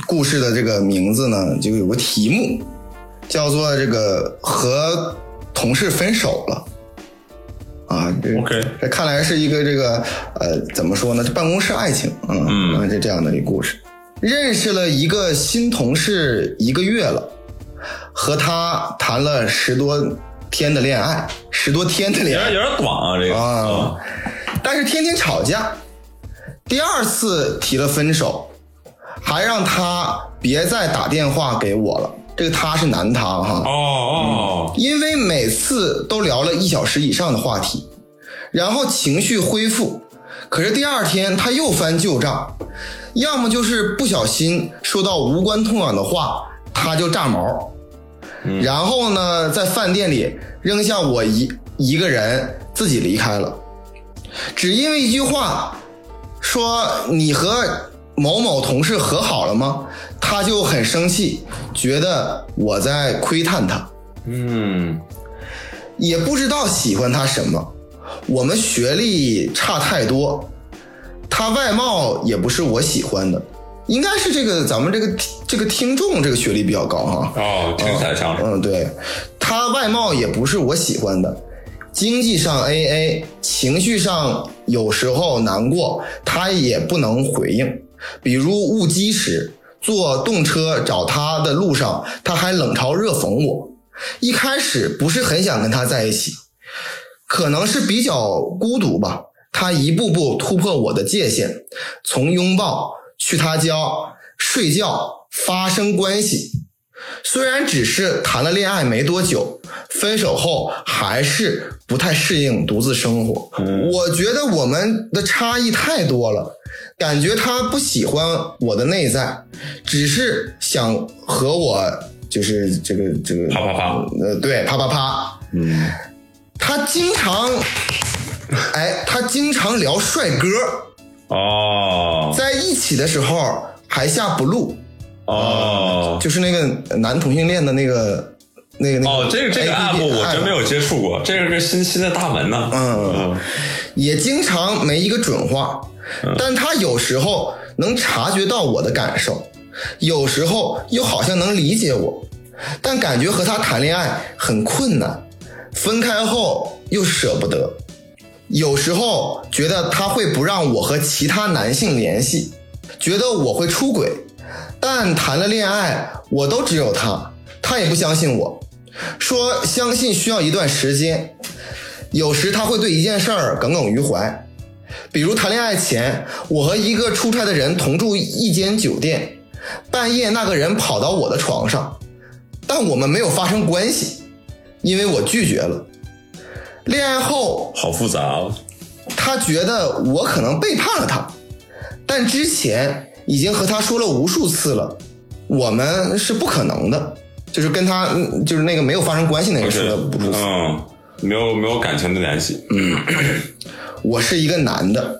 故事的这个名字呢，就有个题目，叫做这个和同事分手了。啊，这 OK 这看来是一个这个呃，怎么说呢？这办公室爱情，嗯嗯啊，这这样的一个故事。认识了一个新同事一个月了，和他谈了十多天的恋爱，十多天的恋爱。有点短啊，这个。啊，但是天天吵架。第二次提了分手，还让他别再打电话给我了。这个他是男他哈，哦哦，因为每次都聊了一小时以上的话题，然后情绪恢复，可是第二天他又翻旧账，要么就是不小心说到无关痛痒的话，他就炸毛，然后呢，在饭店里扔下我一一个人自己离开了，只因为一句话，说你和某某同事和好了吗？他就很生气，觉得我在窥探他。嗯也不知道喜欢他什么。我们学历差太多，他外貌也不是我喜欢的，应该是这个咱们这个这个听众这个学历比较高哈。哦，听起来像是。嗯，对，他外貌也不是我喜欢的，经济上 AA，情绪上有时候难过，他也不能回应。比如误机时，坐动车找他的路上，他还冷嘲热讽我。一开始不是很想跟他在一起，可能是比较孤独吧。他一步步突破我的界限，从拥抱去他家睡觉发生关系。虽然只是谈了恋爱没多久，分手后还是不太适应独自生活。我觉得我们的差异太多了，感觉他不喜欢我的内在，只是想和我就是这个这个啪啪啪，呃，对，啪啪啪。嗯他经常，哎，他经常聊帅哥，哦。在一起的时候还下 blue，哦。就是那个男同性恋的那个那个那个哦，这个这个 APP 我真没有接触过，这是个新新的大门呢。嗯。也经常没一个准话，但他有时候能察觉到我的感受，有时候又好像能理解我，但感觉和他谈恋爱很困难，分开后又舍不得。有时候觉得他会不让我和其他男性联系，觉得我会出轨，但谈了恋爱我都只有他，他也不相信我，说相信需要一段时间。有时他会对一件事儿耿耿于怀，比如谈恋爱前，我和一个出差的人同住一间酒店，半夜那个人跑到我的床上，但我们没有发生关系，因为我拒绝了。恋爱后，好复杂啊。他觉得我可能背叛了他，但之前已经和他说了无数次了，我们是不可能的，就是跟他嗯就是那个没有发生关系那个是说的无数次。嗯，没有没有感情的联系。嗯 我是一个男的，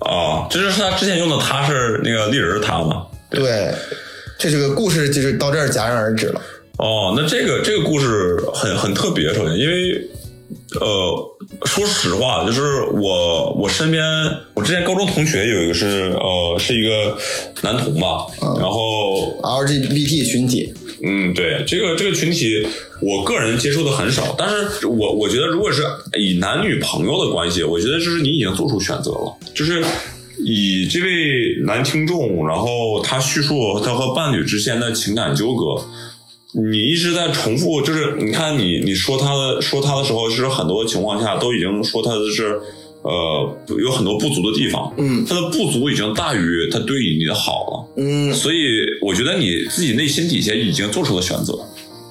哦，这就是他之前用的，他是那个丽人儿他吗？对，这这个故事就是到这儿戛然而止了。哦，那这个这个故事很很特别，首先因为。呃，说实话，就是我我身边，我之前高中同学有一个是呃是一个男同吧，然后 LGBT 群体，嗯，对，这个这个群体，我个人接触的很少，但是我我觉得，如果是以男女朋友的关系，我觉得就是你已经做出选择了，就是以这位男听众，然后他叙述他和伴侣之间的情感纠葛，你一直在重复，就是你看你你说他的说他的时候，其实很多情况下都已经说他的是。呃，有很多不足的地方，嗯他的不足已经大于他对你的好了，嗯所以我觉得你自己内心底下已经做出了选择。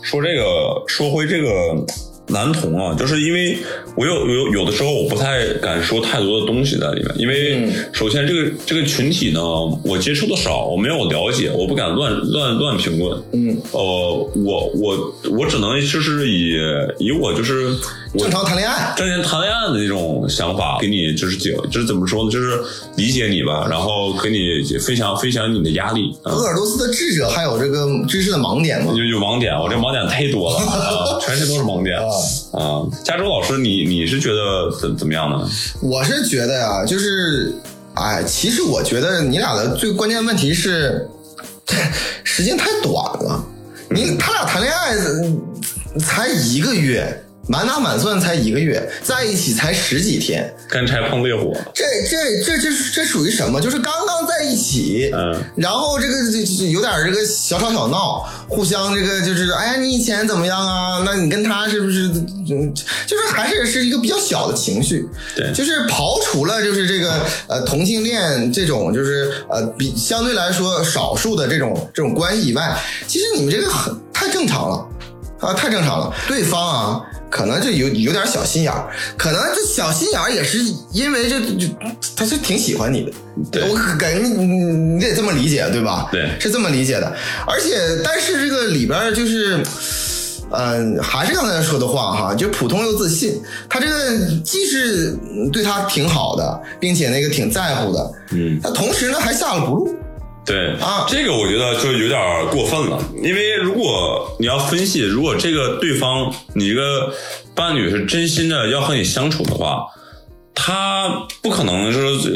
说这个，说回这个男同啊，就是因为我有有有的时候我不太敢说太多的东西在里面，因为嗯首先这个这个群体呢，我接触的少，我没有了解，我不敢乱乱乱评论。嗯，呃，我我我只能就是以以我就是我正常谈恋爱，正常谈恋爱的那种想法，给你就是解，就是怎么说呢，就是理解你吧，然后给你分享分享你的压力啊。鄂尔多斯的智者还有这个知识的盲点吗？有有盲点，我这盲点太多了啊，全是都是盲点啊。加州老师，你你是觉得怎怎么样呢？我是觉得呀，就是，哎，其实我觉得你俩的最关键问题是 时间太短了。你他俩谈恋爱嗯才一个月，满打满算才一个月，在一起才十几天，干柴碰烈火，这这这这这属于什么？就是刚刚在一起，嗯，然后这个有点这个小吵小闹，互相这个就是，哎呀，你以前怎么样啊？那你跟他是不是，嗯，就是还是是一个比较小的情绪，对。就是刨除了就是这个呃同性恋这种就是呃比相对来说少数的这种这种关系以外，其实你们这个很太正常了。啊，太正常了，对方啊。可能就有有点小心眼儿，可能这小心眼儿也是因为这就他是挺喜欢你的，对我感觉你你你得这么理解对吧？对是这么理解的。而且，但是这个里边就是，嗯、还是刚才说的话哈，就普通又自信。他这个既是对他挺好的，并且那个挺在乎的，嗯，他同时呢还下了不露。对啊这个我觉得就有点过分了，因为如果你要分析，如果这个对方你一个伴侣是真心的要和你相处的话，他不可能就是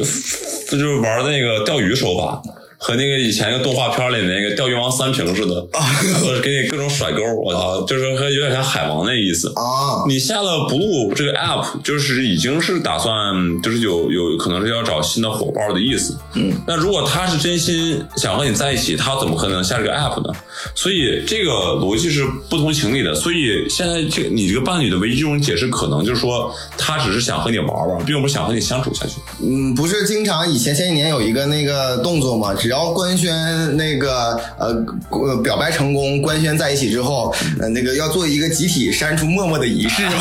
就是玩那个钓鱼手法。和那个以前一个动画片里那个钓鱼王三平似的，或者给你各种甩钩，我操，就是和有点像海王那意思。啊，你下了 Blue 这个 app，就是已经是打算，就是有有可能是要找新的伙伴的意思。嗯，那如果他是真心想和你在一起，他怎么可能下这个 app 呢？所以这个逻辑是不通情理的。所以现在这个你这个伴侣的唯一一种解释，可能就是说他只是想和你玩玩，并不是想和你相处下去。嗯，不是经常以前前几年有一个那个动作嘛，只要官宣那个呃呃表白成功，官宣在一起之后，呃那个要做一个集体删除陌陌的仪式嘛。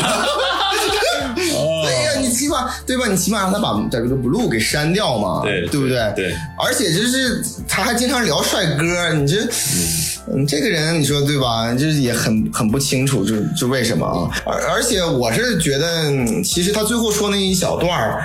哦 对呀，你起码对吧？你起码让他把把这个 blue 给删掉嘛，对对不对？对，而且就是他还经常聊帅哥，你这，嗯，这个人你说对吧？就是也很很不清楚，就就为什么啊？而而且我是觉得，嗯其实他最后说那一小段儿。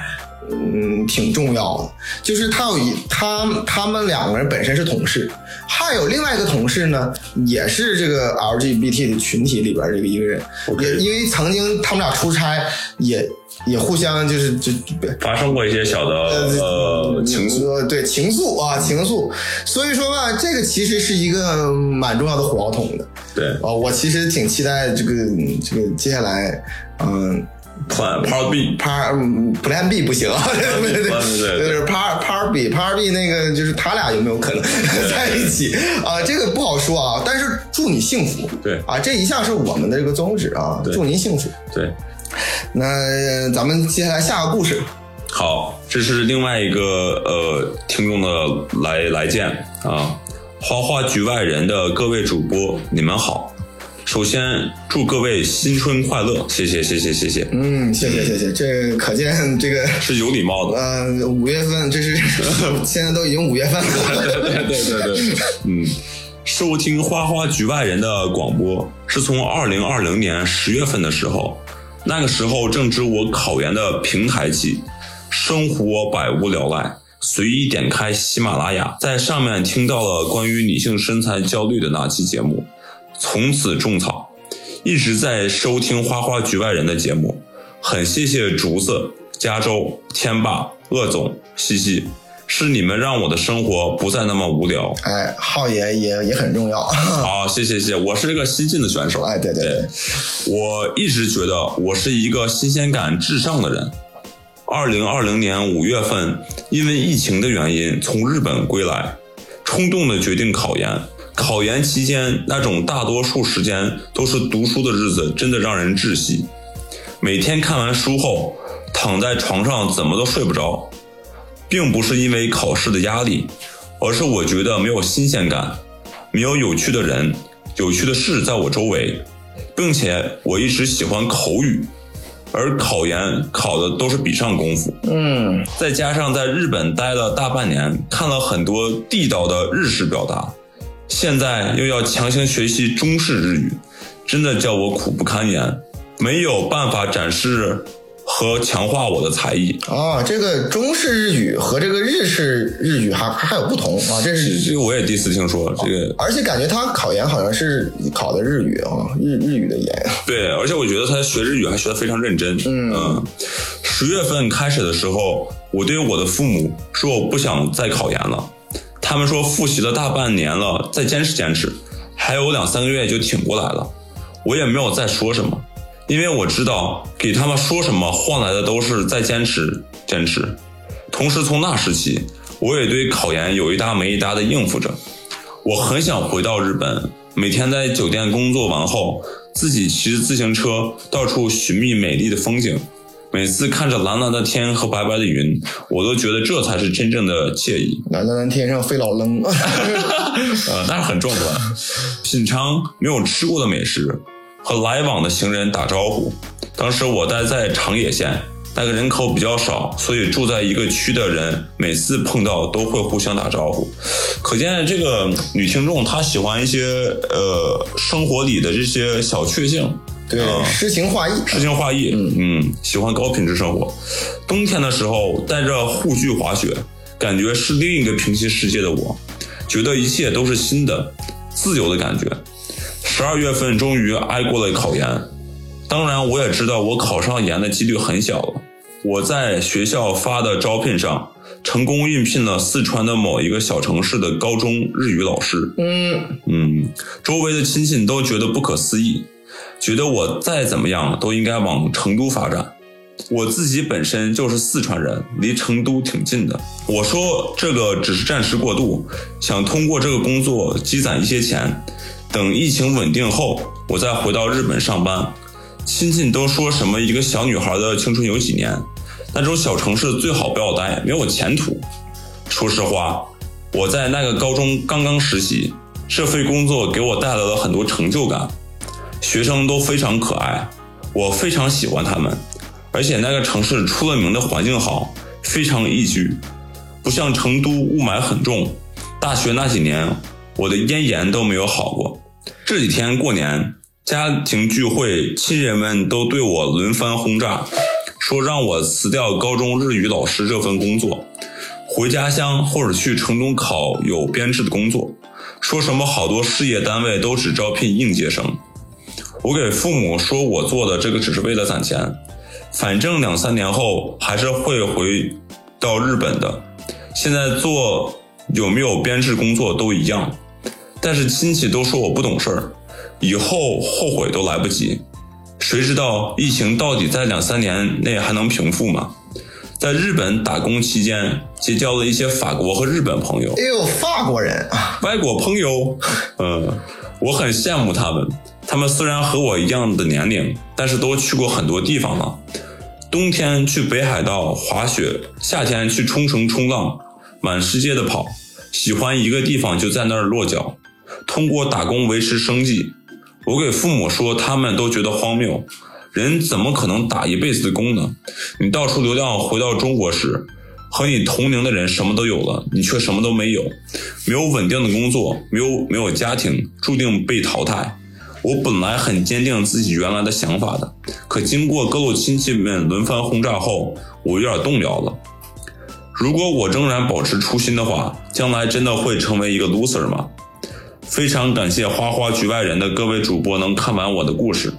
嗯，挺重要的，就是他有一他他们两个人本身是同事，还有另外一个同事呢，也是这个 LGBT 的群体里边这个一个人。也因为曾经他们俩出差也也互相就是就发生过一些小的呃情愫，呃对情愫啊情愫，所以说吧，这个其实是一个蛮重要的火药桶的。对。啊、我其实挺期待这个这个接下来嗯。，Plan Part B，Par 嗯 Plan B 不行啊，对对对，就是 Par Par B Par B 那个就是他俩有没有可能在一起啊？这个不好说啊，但是祝你幸福。对啊，这一向是我们的这个宗旨啊，祝您幸福。对。那呃咱们接下来下个故事，好，这是另外一个呃听众的来来见啊，花花局外人的各位主播，你们好。首先祝各位新春快乐，谢谢谢谢谢谢，嗯，谢谢谢谢，这可见这个 是有礼貌的。呃五月份这是 现在都已经五月份了，对对对对，嗯，收听花花局外人的广播是从二零二零年十月份的时候，那个时候正值我考研的平台期，生活百无聊赖，随意点开喜马拉雅，在上面听到了关于女性身材焦虑的那期节目，从此种草，一直在收听花花局外人的节目，很谢谢竹子、加州、天霸、鄂总、西西。是你们让我的生活不再那么无聊。哎，浩爷也也很重要，好，谢谢谢谢，我是这个新晋的选手。哎，对对对，我一直觉得我是一个新鲜感至上的人。二零二零年五月份，因为疫情的原因从日本归来，冲动的决定考研。考研期间那种大多数时间都是读书的日子，真的让人窒息。每天看完书后，躺在床上怎么都睡不着，并不是因为考试的压力，而是我觉得没有新鲜感，没有有趣的人、有趣的事在我周围。并且我一直喜欢口语，而考研考的都是笔上功夫。嗯，再加上在日本待了大半年，看了很多地道的日式表达，现在又要强行学习中式日语，真的叫我苦不堪言，没有办法展示和强化我的才艺。啊，这个中式日语和这个日式日语还还还有不同啊，这是这个我也第一次听说，这个而且感觉他考研好像是考的日语啊，日日语的研。对，而且我觉得他学日语还学的非常认真。嗯十月份开始的时候，我对我的父母说我不想再考研了，他们说复习了大半年了，再坚持坚持，还有两三个月就挺过来了。我也没有再说什么，因为我知道给他们说什么换来的都是再坚持坚持。同时从那时起，我也对考研有一搭没一搭的应付着。我很想回到日本，每天在酒店工作完后，自己骑着自行车到处寻觅美丽的风景。每次看着蓝蓝的天和白白的云，我都觉得这才是真正的惬意。蓝蓝的天上飞老扔，呃，但是很壮观。品尝没有吃过的美食，和来往的行人打招呼。当时我待在长野县，那个人口比较少，所以住在一个区的人每次碰到都会互相打招呼。可见这个女听众她喜欢一些呃生活里的这些小确幸。对啊，诗情画意。诗情画意，嗯喜欢高品质生活。冬天的时候带着护具滑雪，感觉是另一个平行世界的我，觉得一切都是新的、自由的感觉。十二月份终于挨过了考研，当然我也知道我考上研的几率很小了。我在学校发的招聘上成功应聘了四川的某一个小城市的高中日语老师。嗯，嗯，周围的亲戚都觉得不可思议，觉得我再怎么样都应该往成都发展。我自己本身就是四川人，离成都挺近的。我说这个只是暂时过渡，想通过这个工作积攒一些钱，等疫情稳定后，我再回到日本上班。亲戚都说什么一个小女孩的青春有几年，那种小城市最好不要待，没有前途。说实话，我在那个高中刚刚实习，这份工作给我带来了很多成就感。学生都非常可爱，我非常喜欢他们，而且那个城市出了名的环境好，非常宜居，不像成都雾霾很重。大学那几年，我的咽炎都没有好过。这几天过年，家庭聚会，亲人们都对我轮番轰炸，说让我辞掉高中日语老师这份工作，回家乡或者去城中考有编制的工作，说什么好多事业单位都只招聘应届生。我给父母说我做的这个只是为了攒钱，反正两三年后还是会回到日本的。现在做有没有编制工作都一样，但是亲戚都说我不懂事儿，以后后悔都来不及。谁知道疫情到底在两三年内还能平复吗？在日本打工期间，结交了一些法国和日本朋友。哎呦，法国人啊，外国朋友，嗯，我很羡慕他们。他们虽然和我一样的年龄，但是都去过很多地方了。冬天去北海道滑雪，夏天去冲绳冲浪，满世界的跑。喜欢一个地方就在那儿落脚，通过打工维持生计。我给父母说，他们都觉得荒谬。人怎么可能打一辈子的工呢？你到处流浪，回到中国时，和你同龄的人什么都有了，你却什么都没有，没有稳定的工作，没有没有家庭，注定被淘汰。我本来很坚定自己原来的想法的，可经过各路亲戚们轮番轰炸后，我有点动摇了。如果我仍然保持初心的话，将来真的会成为一个 loser 吗？非常感谢花花局外人的各位主播能看完我的故事，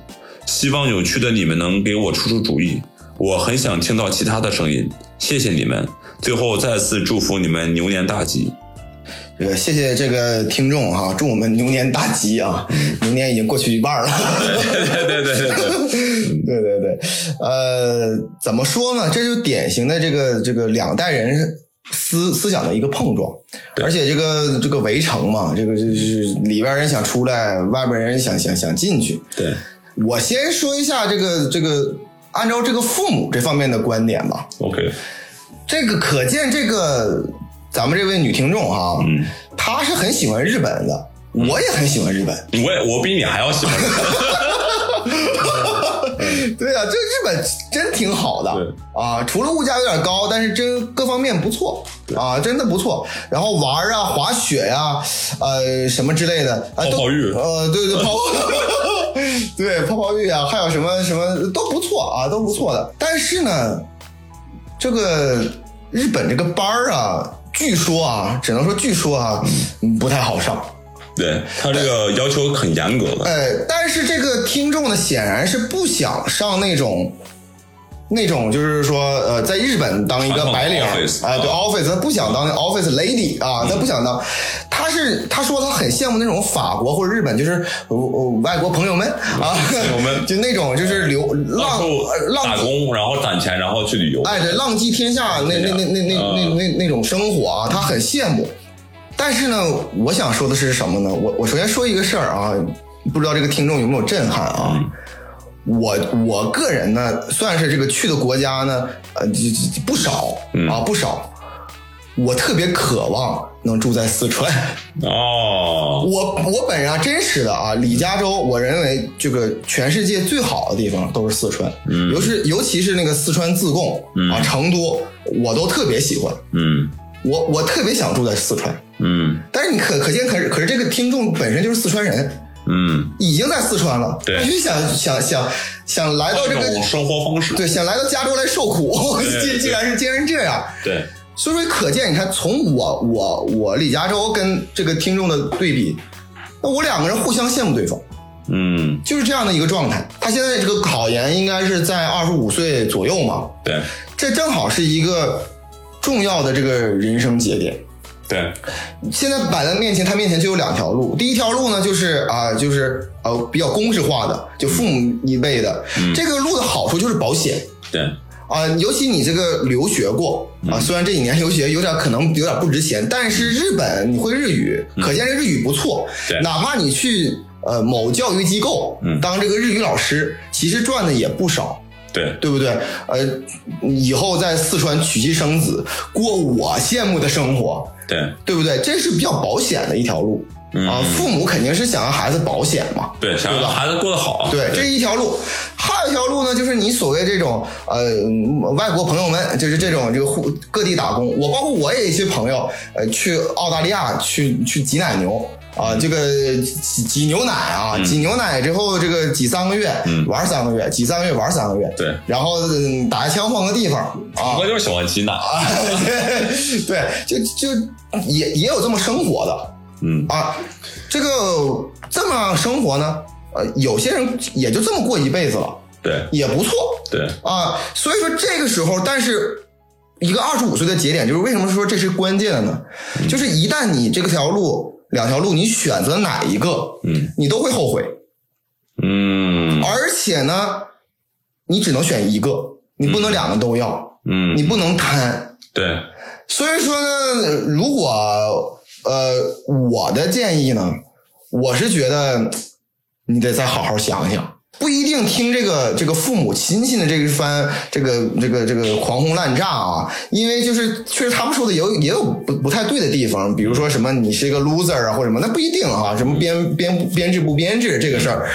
希望有趣的你们能给我出出主意。我很想听到其他的声音，谢谢你们。最后再次祝福你们牛年大吉。这个谢谢这个听众哈、祝我们牛年大吉啊！牛年已经过去一半了。对对对对对，对对对，呃，怎么说呢？这就典型的这个这个两代人思思想的一个碰撞，而且这个这个围城嘛，这个就是里边人想出来，外边人想想想进去。对，我先说一下这个这个，按照这个父母这方面的观点吧。OK，这个可见，这个咱们这位女听众哈、嗯，她是很喜欢日本的，我也很喜欢日本。我也我比你还要喜欢。对啊，这日本真挺好的对啊，除了物价有点高，但是真各方面不错啊，真的不错。然后玩啊，滑雪呀、呃，什么之类的，啊，都泡泡浴呃，对对泡，对 泡泡浴啊，还有什么什么都不错啊，都不错的。但是呢，这个日本这个班儿啊，据说啊，只能说据说啊，嗯不太好上。对他这个要求很严格的。哎，但是这个听众呢，显然是不想上那种。那种就是说，呃，在日本当一个白领，哎，对，office，他不想当 office lady 啊，他不想当，他是他说他很羡慕那种法国或者日本，就是呃呃外国朋友们啊，们 就那种就是流浪浪打工，然后攒钱，然后去旅游，哎，对，浪迹天下那那那那那那那那种生活啊，他很羡慕。但是呢，我想说的是什么呢？我我首先说一个事儿啊，不知道这个听众有没有震撼啊？我我个人呢，算是这个去的国家呢，呃，不少啊，不少。我特别渴望能住在四川。哦，我我本人啊，真实的啊，李加州，我认为这个全世界最好的地方都是四川，嗯，尤是尤其是那个四川自贡、啊，成都，我都特别喜欢。嗯我我特别想住在四川，嗯但是你可可见，可是可是这个听众本身就是四川人，嗯，已经在四川了，对必须想想想想来到这个这生活方式。对，想来到加州来受苦，对 既既然是竟然这样，对所以说可见，你看从我我我李加州跟这个听众的对比，那我两个人互相羡慕对方。嗯就是这样的一个状态。他现在这个考研应该是在二十五岁左右嘛，对这正好是一个重要的这个人生节点。对，现在摆在面前，他面前就有两条路。第一条路呢，就是啊、就是呃比较公式化的，就父母一辈的。这个路的好处就是保险对啊、尤其你这个留学过啊、虽然这几年留学有点可能有点不值钱，但是日本你会日语，可见这日语不错。对哪怕你去呃某教育机构嗯当这个日语老师，其实赚的也不少。对对不对？呃，以后在四川娶妻生子，过我羡慕的生活，对对不对？这是比较保险的一条路、啊。父母肯定是想让孩子保险嘛，嗯对，想？让孩子过得好。对，这是一条路。还有一条路呢，就是你所谓这种呃外国朋友们，就是这种这个互各地打工。我包括我也一些朋友，呃，去澳大利亚去去挤奶牛。啊，这个挤挤牛奶啊，挤牛奶之后，这个挤三个月，玩三个月，挤三个月玩三个月，对然后嗯打一枪换个地方啊，我就是喜欢挤奶。啊，对 对，就就也也有这么生活的，嗯啊，这个这么生活呢，呃，有些人也就这么过一辈子了。对也不错对，啊。所以说这个时候，但是一个二十五岁的节点，就是为什么说这是关键的呢？就是一旦你这个条路两条路，你选择哪一个，嗯你都会后悔，嗯。而且呢，你只能选一个，你不能两个都要，嗯，你不能贪。对，所以说呢，如果呃我的建议呢，我是觉得你得再好好想想，不一定听这个这个父母亲戚的这一番这个这个这个狂轰滥炸啊，因为就是确实他们说的也有也有不不太对的地方，比如说什么你是一个 loser 啊或者什么，那不一定啊，什么编编编制不编制这个事儿。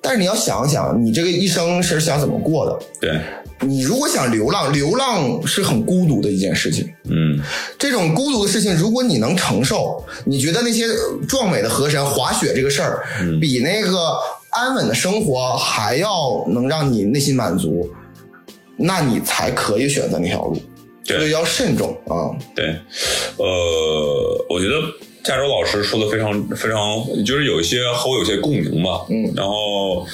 但是你要想想，你这个一生是想怎么过的？对，你如果想流浪，流浪是很孤独的一件事情。嗯这种孤独的事情，如果你能承受，你觉得那些壮美的河山、滑雪这个事儿，比那个安稳的生活还要能让你内心满足，那你才可以选择那条路。对所以要慎重啊。对，呃，我觉得加州老师说的非常非常，就是有一些和我有些共鸣吧。嗯然后，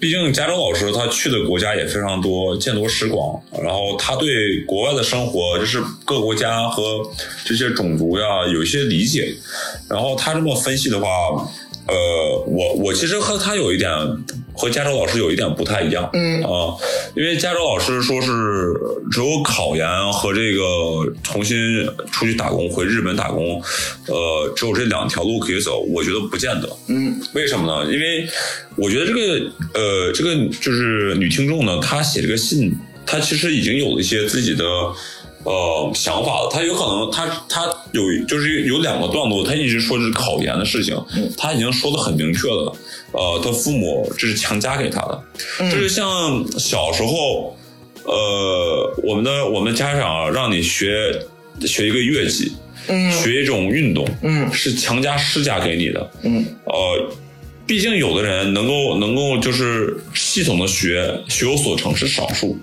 毕竟加州老师他去的国家也非常多，见多识广，然后他对国外的生活，就是各国家和这些种族呀有一些理解。然后他这么分析的话，呃，我我其实和他有一点和加州老师有一点不太一样。嗯啊，因为加州老师说是只有考研和这个重新出去打工回日本打工，呃，只有这两条路可以走。我觉得不见得，嗯为什么呢？因为我觉得这个呃，这个就是女听众呢，她写这个信，她其实已经有了一些自己的。呃，想法了，她有可能，她她有就是有两个段落，他一直说是考研的事情，他已经说的很明确了，呃，她父母这是强加给他的，就是像小时候，呃，我们的我们的家长让你学学一个乐器，嗯学一种运动，嗯是强加施加给你的。嗯呃，毕竟有的人能够能够就是系统的学学有所成是少数。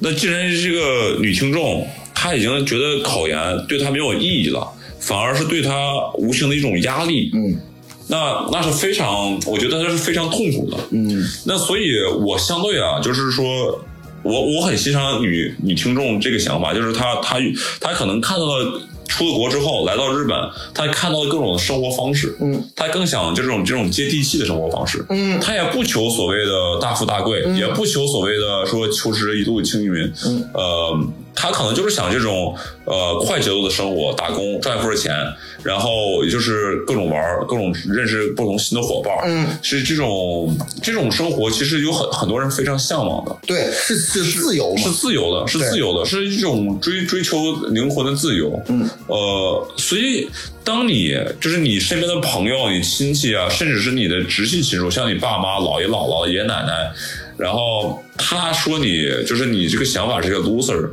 那既然这个女听众她已经觉得考研对他没有意义了，反而是对他无形的一种压力，嗯。那那是非常，我觉得他是非常痛苦的。嗯。那所以，我相对啊，就是说，我我很欣赏女女听众这个想法，就是她她她可能看到了出了国之后来到日本，她看到了各种生活方式，嗯，她更想这种这种接地气的生活方式，嗯。她也不求所谓的大富大贵，也不求所谓的说求职一路青云，嗯，呃，她可能就是想这种呃快节奏的生活，打工赚一份钱，然后也就是各种玩儿，各种认识不同新的伙伴，嗯，是这种这种生活，其实有很很多人非常向往的，对，是是自由是嘛。自由的，是自由的，是一种追追求灵魂的自由。嗯，呃，所以当你就是你身边的朋友、你亲戚啊，甚至是你的直系亲属，像你爸妈、姥爷姥姥、爷爷奶奶，然后他说你就是你这个想法是个 loser，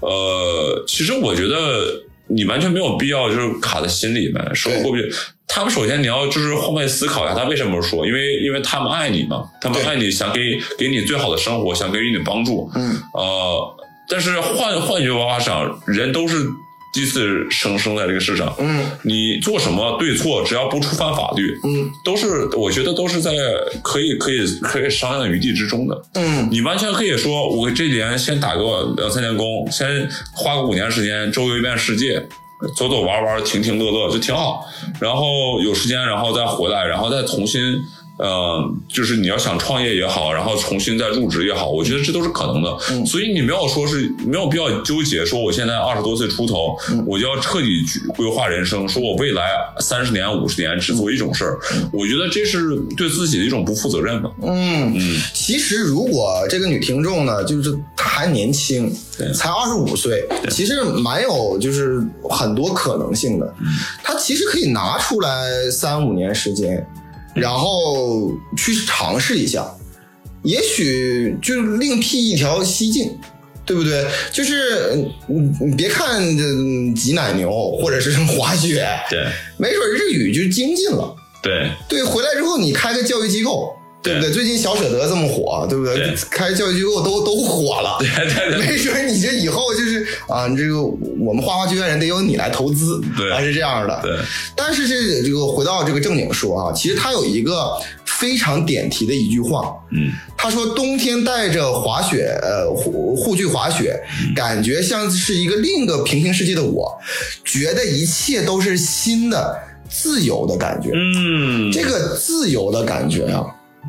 呃，其实我觉得你完全没有必要就是卡在心里面，说过不去。他们首先你要就是换位思考一下，他为什么说？因为因为他们爱你嘛，他们爱你，想给给你最好的生活，想给予你帮助。嗯呃，但是换换句话讲，人都是第一次生生在这个世上，嗯你做什么对错，只要不触犯法律，嗯都是我觉得都是在可以可以可以商量余地之中的。嗯你完全可以说，我这几年先打个两三年工，先花个五年时间周游一遍世界，走走玩玩，停停乐乐就挺好。然后有时间，然后再回来，然后再重新，呃，就是你要想创业也好，然后重新再入职也好，我觉得这都是可能的。嗯所以你没有说是没有必要纠结，说我现在二十多岁出头，嗯我就要彻底去规划人生，说我未来三十年、五十年只做一种事儿，我觉得这是对自己的一种不负责任吧。嗯。嗯，其实，如果这个女听众呢，就是她还年轻对，才二十五岁，其实蛮有就是很多可能性的。她其实可以拿出来三五年时间，然后去尝试一下，也许就另辟一条蹊径。对不对？就是你你别看这挤奶牛或者是滑雪，对没准日语就精进了。对。对，回来之后你开个教育机构，对不对？最近小舍得这么火，对不对？对开教育机构都都火了。对对对，没准你这以后就是啊，这个我们花花剧院人得由你来投资，对啊是这样的。对，但是这这个回到这个正经说啊，其实他有一个非常点题的一句话，嗯他说冬天带着滑雪呃护护具滑雪，感觉像是一个另一个平行世界的我，觉得一切都是新的、自由的感觉。嗯，这个自由的感觉啊，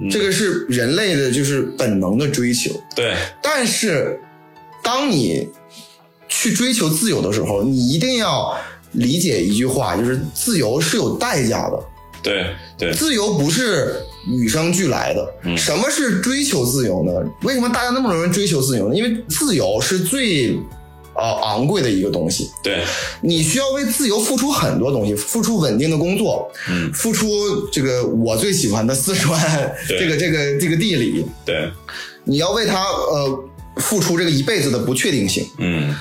这个是人类的就是本能的追求。对但是，当你去追求自由的时候，你一定要理解一句话，就是自由是有代价的。对对，自由不是与生俱来的。嗯什么是追求自由呢？为什么大家那么多人追求自由呢？因为自由是最呃昂贵的一个东西，对，你需要为自由付出很多东西，付出稳定的工作，嗯。付出这个我最喜欢的四川 这个这个这个地理，对，你要为他呃付出这个一辈子的不确定性。嗯。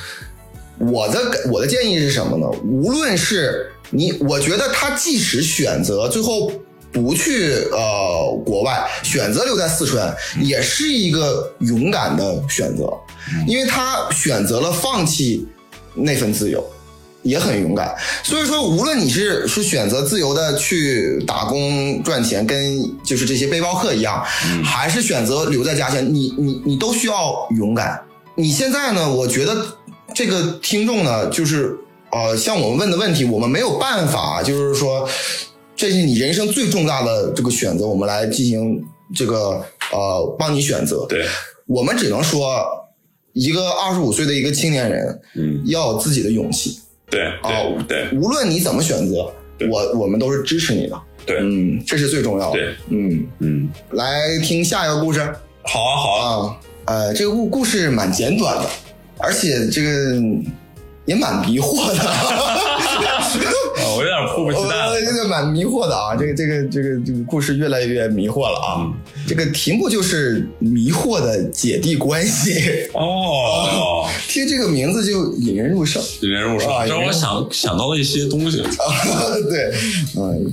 我的我的建议是什么呢？无论是你，我觉得他即使选择最后不去呃国外，选择留在四川，也是一个勇敢的选择，因为他选择了放弃那份自由。也很勇敢，所以说，无论你是是选择自由的去打工赚钱，跟就是这些背包客一样，还是选择留在家乡，你你你都需要勇敢。你现在呢？我觉得这个听众呢，就是呃，像我们问的问题，我们没有办法，就是说，这是你人生最重大的这个选择，我们来进行这个呃帮你选择。对，我们只能说，一个二十五岁的一个青年人嗯。要有自己的勇气。对啊对对。无论你怎么选择，我我们都是支持你的。对，嗯，这是最重要的。对，嗯，嗯，来听下一个故事。好啊好啊，啊。呃，这个故故事蛮简短的，而且这个也蛮迷惑的。啊 我有点迫不及待了呃，这个蛮迷惑的啊，这个这个这个这个故事越来越迷惑了啊。嗯这个题目就是迷惑的姐弟关系，哦，听这个名字就引人入胜。引人入胜，啊让我想想到了一些东西。啊 对，嗯，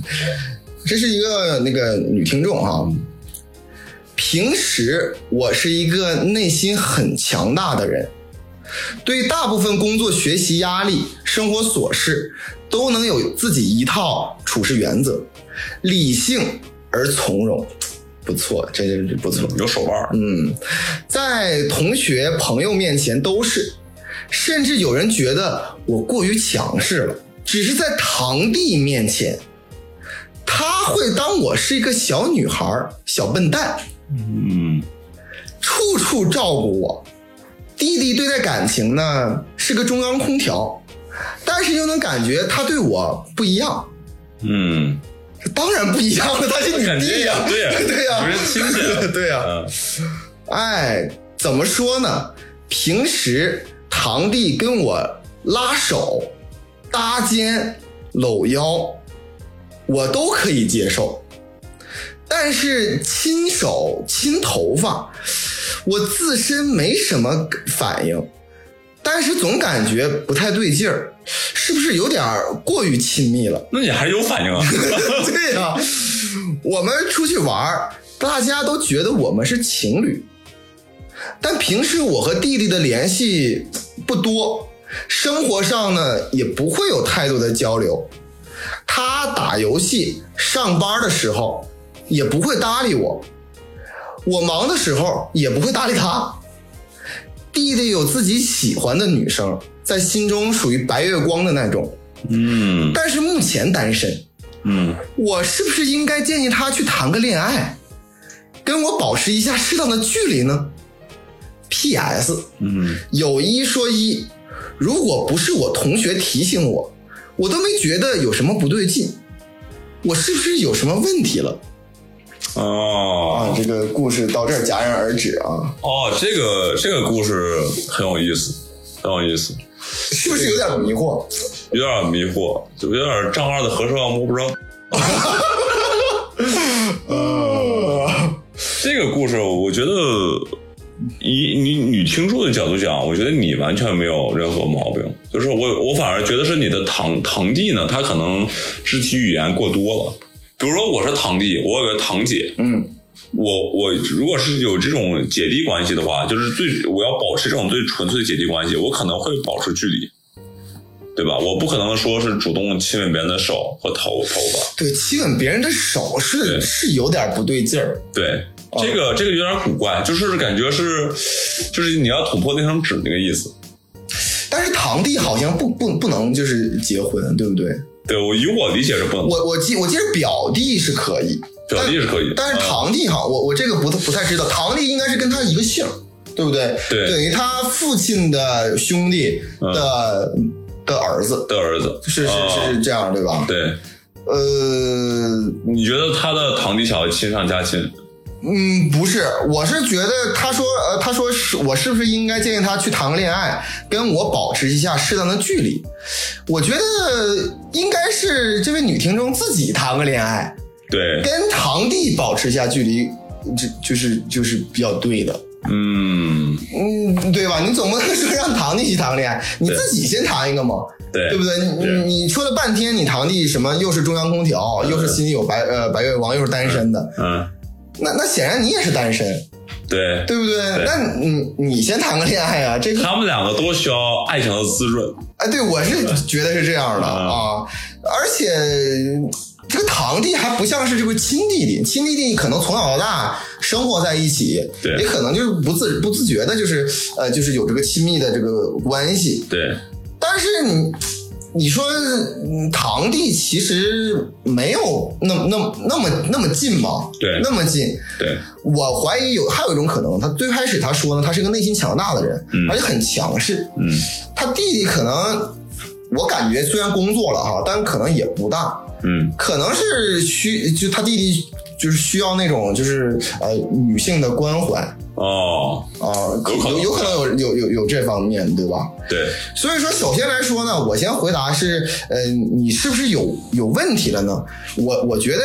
这是一个那个女听众啊。平时我是一个内心很强大的人，对大部分工作、学习压力、生活琐事都能有自己一套处事原则，理性而从容，不错，这真是不错。有手腕，嗯，在同学朋友面前都是，甚至有人觉得我过于强势了。只是在堂弟面前，他会当我是一个小女孩、小笨蛋，嗯处处照顾我。弟弟对待感情呢是个中央空调，但是又能感觉他对我不一样。嗯，当然不一样了，他是女感觉帝呀、对 呀对呀、不是亲对呀、嗯哎，怎么说呢？平时堂弟跟我拉手、搭肩、搂腰，我都可以接受。但是亲手、亲头发，我自身没什么反应，但是总感觉不太对劲儿，是不是有点儿过于亲密了？那你还有反应啊？对呀、我们出去玩儿，大家都觉得我们是情侣，但平时我和弟弟的联系不多，生活上呢也不会有太多的交流。他打游戏、上班的时候也不会搭理我，我忙的时候也不会搭理他。弟弟有自己喜欢的女生，在心中属于白月光的那种，嗯但是目前单身。嗯我是不是应该建议他去谈个恋爱，跟我保持一下适当的距离呢？P.S. 嗯，有一说一，如果不是我同学提醒我，我都没觉得有什么不对劲。我是不是有什么问题了？哦啊，这个故事到这儿戛然而止啊，哦，这个这个故事很有意思，很有意思，是不是有点迷惑？有点迷惑，就有点丈二的和尚摸不着。这个故事，我觉得以你女听众的角度讲，我觉得你完全没有任何毛病。就是我，我反而觉得是你的堂堂弟呢，他可能肢体语言过多了。比如说我是堂弟，我有个堂姐，嗯我我如果是有这种姐弟关系的话，就是最我要保持这种最纯粹的姐弟关系，我可能会保持距离，对吧？我不可能说是主动亲吻别人的手和头头发，对，亲吻别人的手是是有点不对劲儿。对，这个这个有点古怪，就是感觉是就是你要捅破那层纸那个意思。但是堂弟好像不不不能就是结婚，对不对？对我以我理解是不能，我我记我记得表弟是可以，表弟是可以，但是嗯堂弟哈，我我这个不不太知道，堂弟应该是跟他一个姓，对不对？对等于他父亲的兄弟的、的儿子，的儿子是是哦是是这样对吧？对，呃，你觉得他的堂弟想要亲上加亲？嗯，不是，我是觉得他说呃，他说是我是不是应该建议他去谈个恋爱，跟我保持一下适当的距离？我觉得应该是这位女听众自己谈个恋爱，对，跟堂弟保持一下距离，这就是就是比较对的。嗯，嗯，对吧？你总不能说让堂弟去谈个恋爱，你自己先谈一个嘛，对，对不对？你对你说了半天，你堂弟什么又是中央空调，又是心里有白呃白月光，又是单身的，嗯，那那显然你也是单身，对，对不对？那你你先谈个恋爱啊，这个他们两个都需要爱情的滋润。哎，对我是觉得是这样的嗯啊，而且这个堂弟还不像是这个亲弟弟，亲弟弟可能从小到大生活在一起，对也可能就是不自不自觉的，就是呃，就是有这个亲密的这个关系。对，但是你你说嗯堂弟其实没有那么那么那么那么近嘛，对那么近。对，我怀疑有还有一种可能，他最开始他说呢，他是个内心强大的人，嗯而且很强势。嗯，他弟弟可能，我感觉虽然工作了哈，但可能也不大，嗯，可能是需就他弟弟就是需要那种就是呃女性的关怀哦，啊，可有可能。有有可能有有有有这方面，对吧？对，所以说，首先来说呢，我先回答是，呃，你是不是有有问题了呢？我我觉得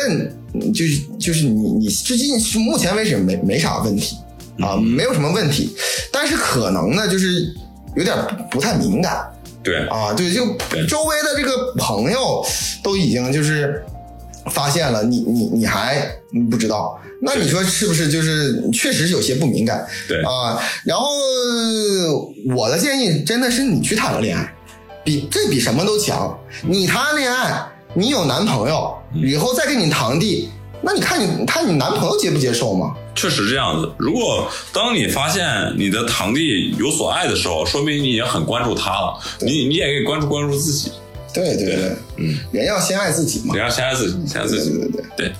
嗯就是就是你你至今目前为止没没啥问题啊，没有什么问题，但是可能呢就是有点不不太敏感。对，啊，对，就周围的这个朋友都已经就是发现了，你你你还嗯不知道，那你说是不是就是确实有些不敏感对，啊？然后我的建议真的是你去谈个恋爱，比这比什么都强。你谈恋爱，你有男朋友，以后再跟你堂弟，那你看你看你男朋友接不接受吗？确实这样子。如果当你发现你的堂弟有所爱的时候，说明你也很关注他了，你你也可以关注关注自己，对对对，嗯，人要先爱自己嘛人。要先爱自己，先爱自己，对对对。对，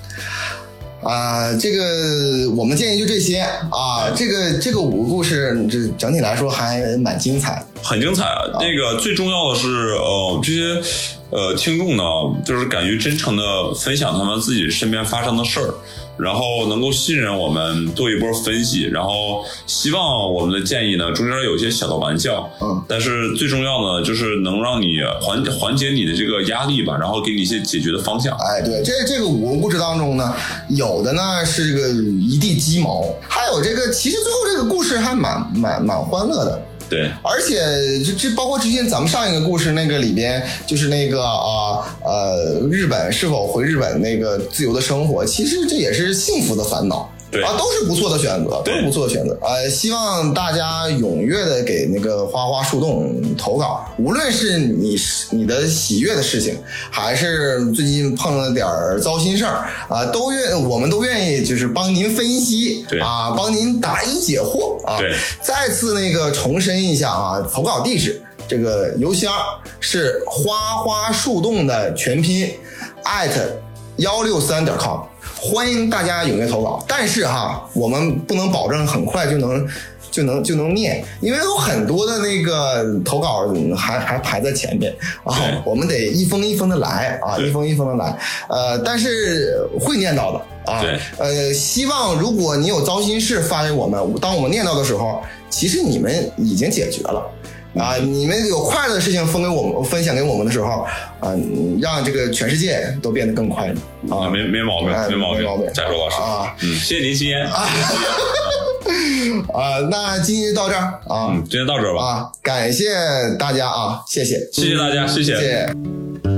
啊、这个我们建议就这些啊。这个这个五个故事，这整体来说还蛮精彩的。很精彩啊！那个最重要的是，呃，这些呃听众呢，就是敢于真诚的分享他们自己身边发生的事儿，然后能够信任我们做一波分析，然后希望我们的建议呢中间有一些小的玩笑，嗯，但是最重要的就是能让你缓缓解你的这个压力吧，然后给你一些解决的方向。哎，对，这这个五个故事当中呢，有的呢是个一地鸡毛，还有这个其实最后这个故事还蛮蛮蛮欢乐的。对，而且这这包括之前咱们上一个故事那个里边，就是那个啊呃日本是否回日本那个自由的生活，其实这也是幸福的烦恼。对。啊，都是不错的选择，都是不错的选择。呃，希望大家踊跃的给那个花花树洞投稿，无论是你你的喜悦的事情，还是最近碰了点儿糟心事儿啊，都愿我们都愿意就是帮您分析对。啊，帮您答疑解惑啊。对。再次那个重申一下啊，投稿地址这个邮箱是花花树洞的全拼 at 幺六三点 com，欢迎大家踊跃投稿。但是哈，我们不能保证很快就能。就能就能念，因为有很多的那个投稿还还排在前面啊，我们得一封一封的来啊，一封一封的来，呃，但是会念到的啊，对呃，希望如果你有糟心事发给我们，当我们念到的时候，其实你们已经解决了。啊，你们有快乐的事情分给我们，分享给我们的时候，啊，让这个全世界都变得更快乐啊！没没毛病，哎没毛病没毛病，加州老师啊嗯，谢谢您，吸烟，啊，那今天就到这儿啊嗯，今天到这儿吧，啊，感谢大家啊，谢谢，谢谢大家，谢谢谢谢。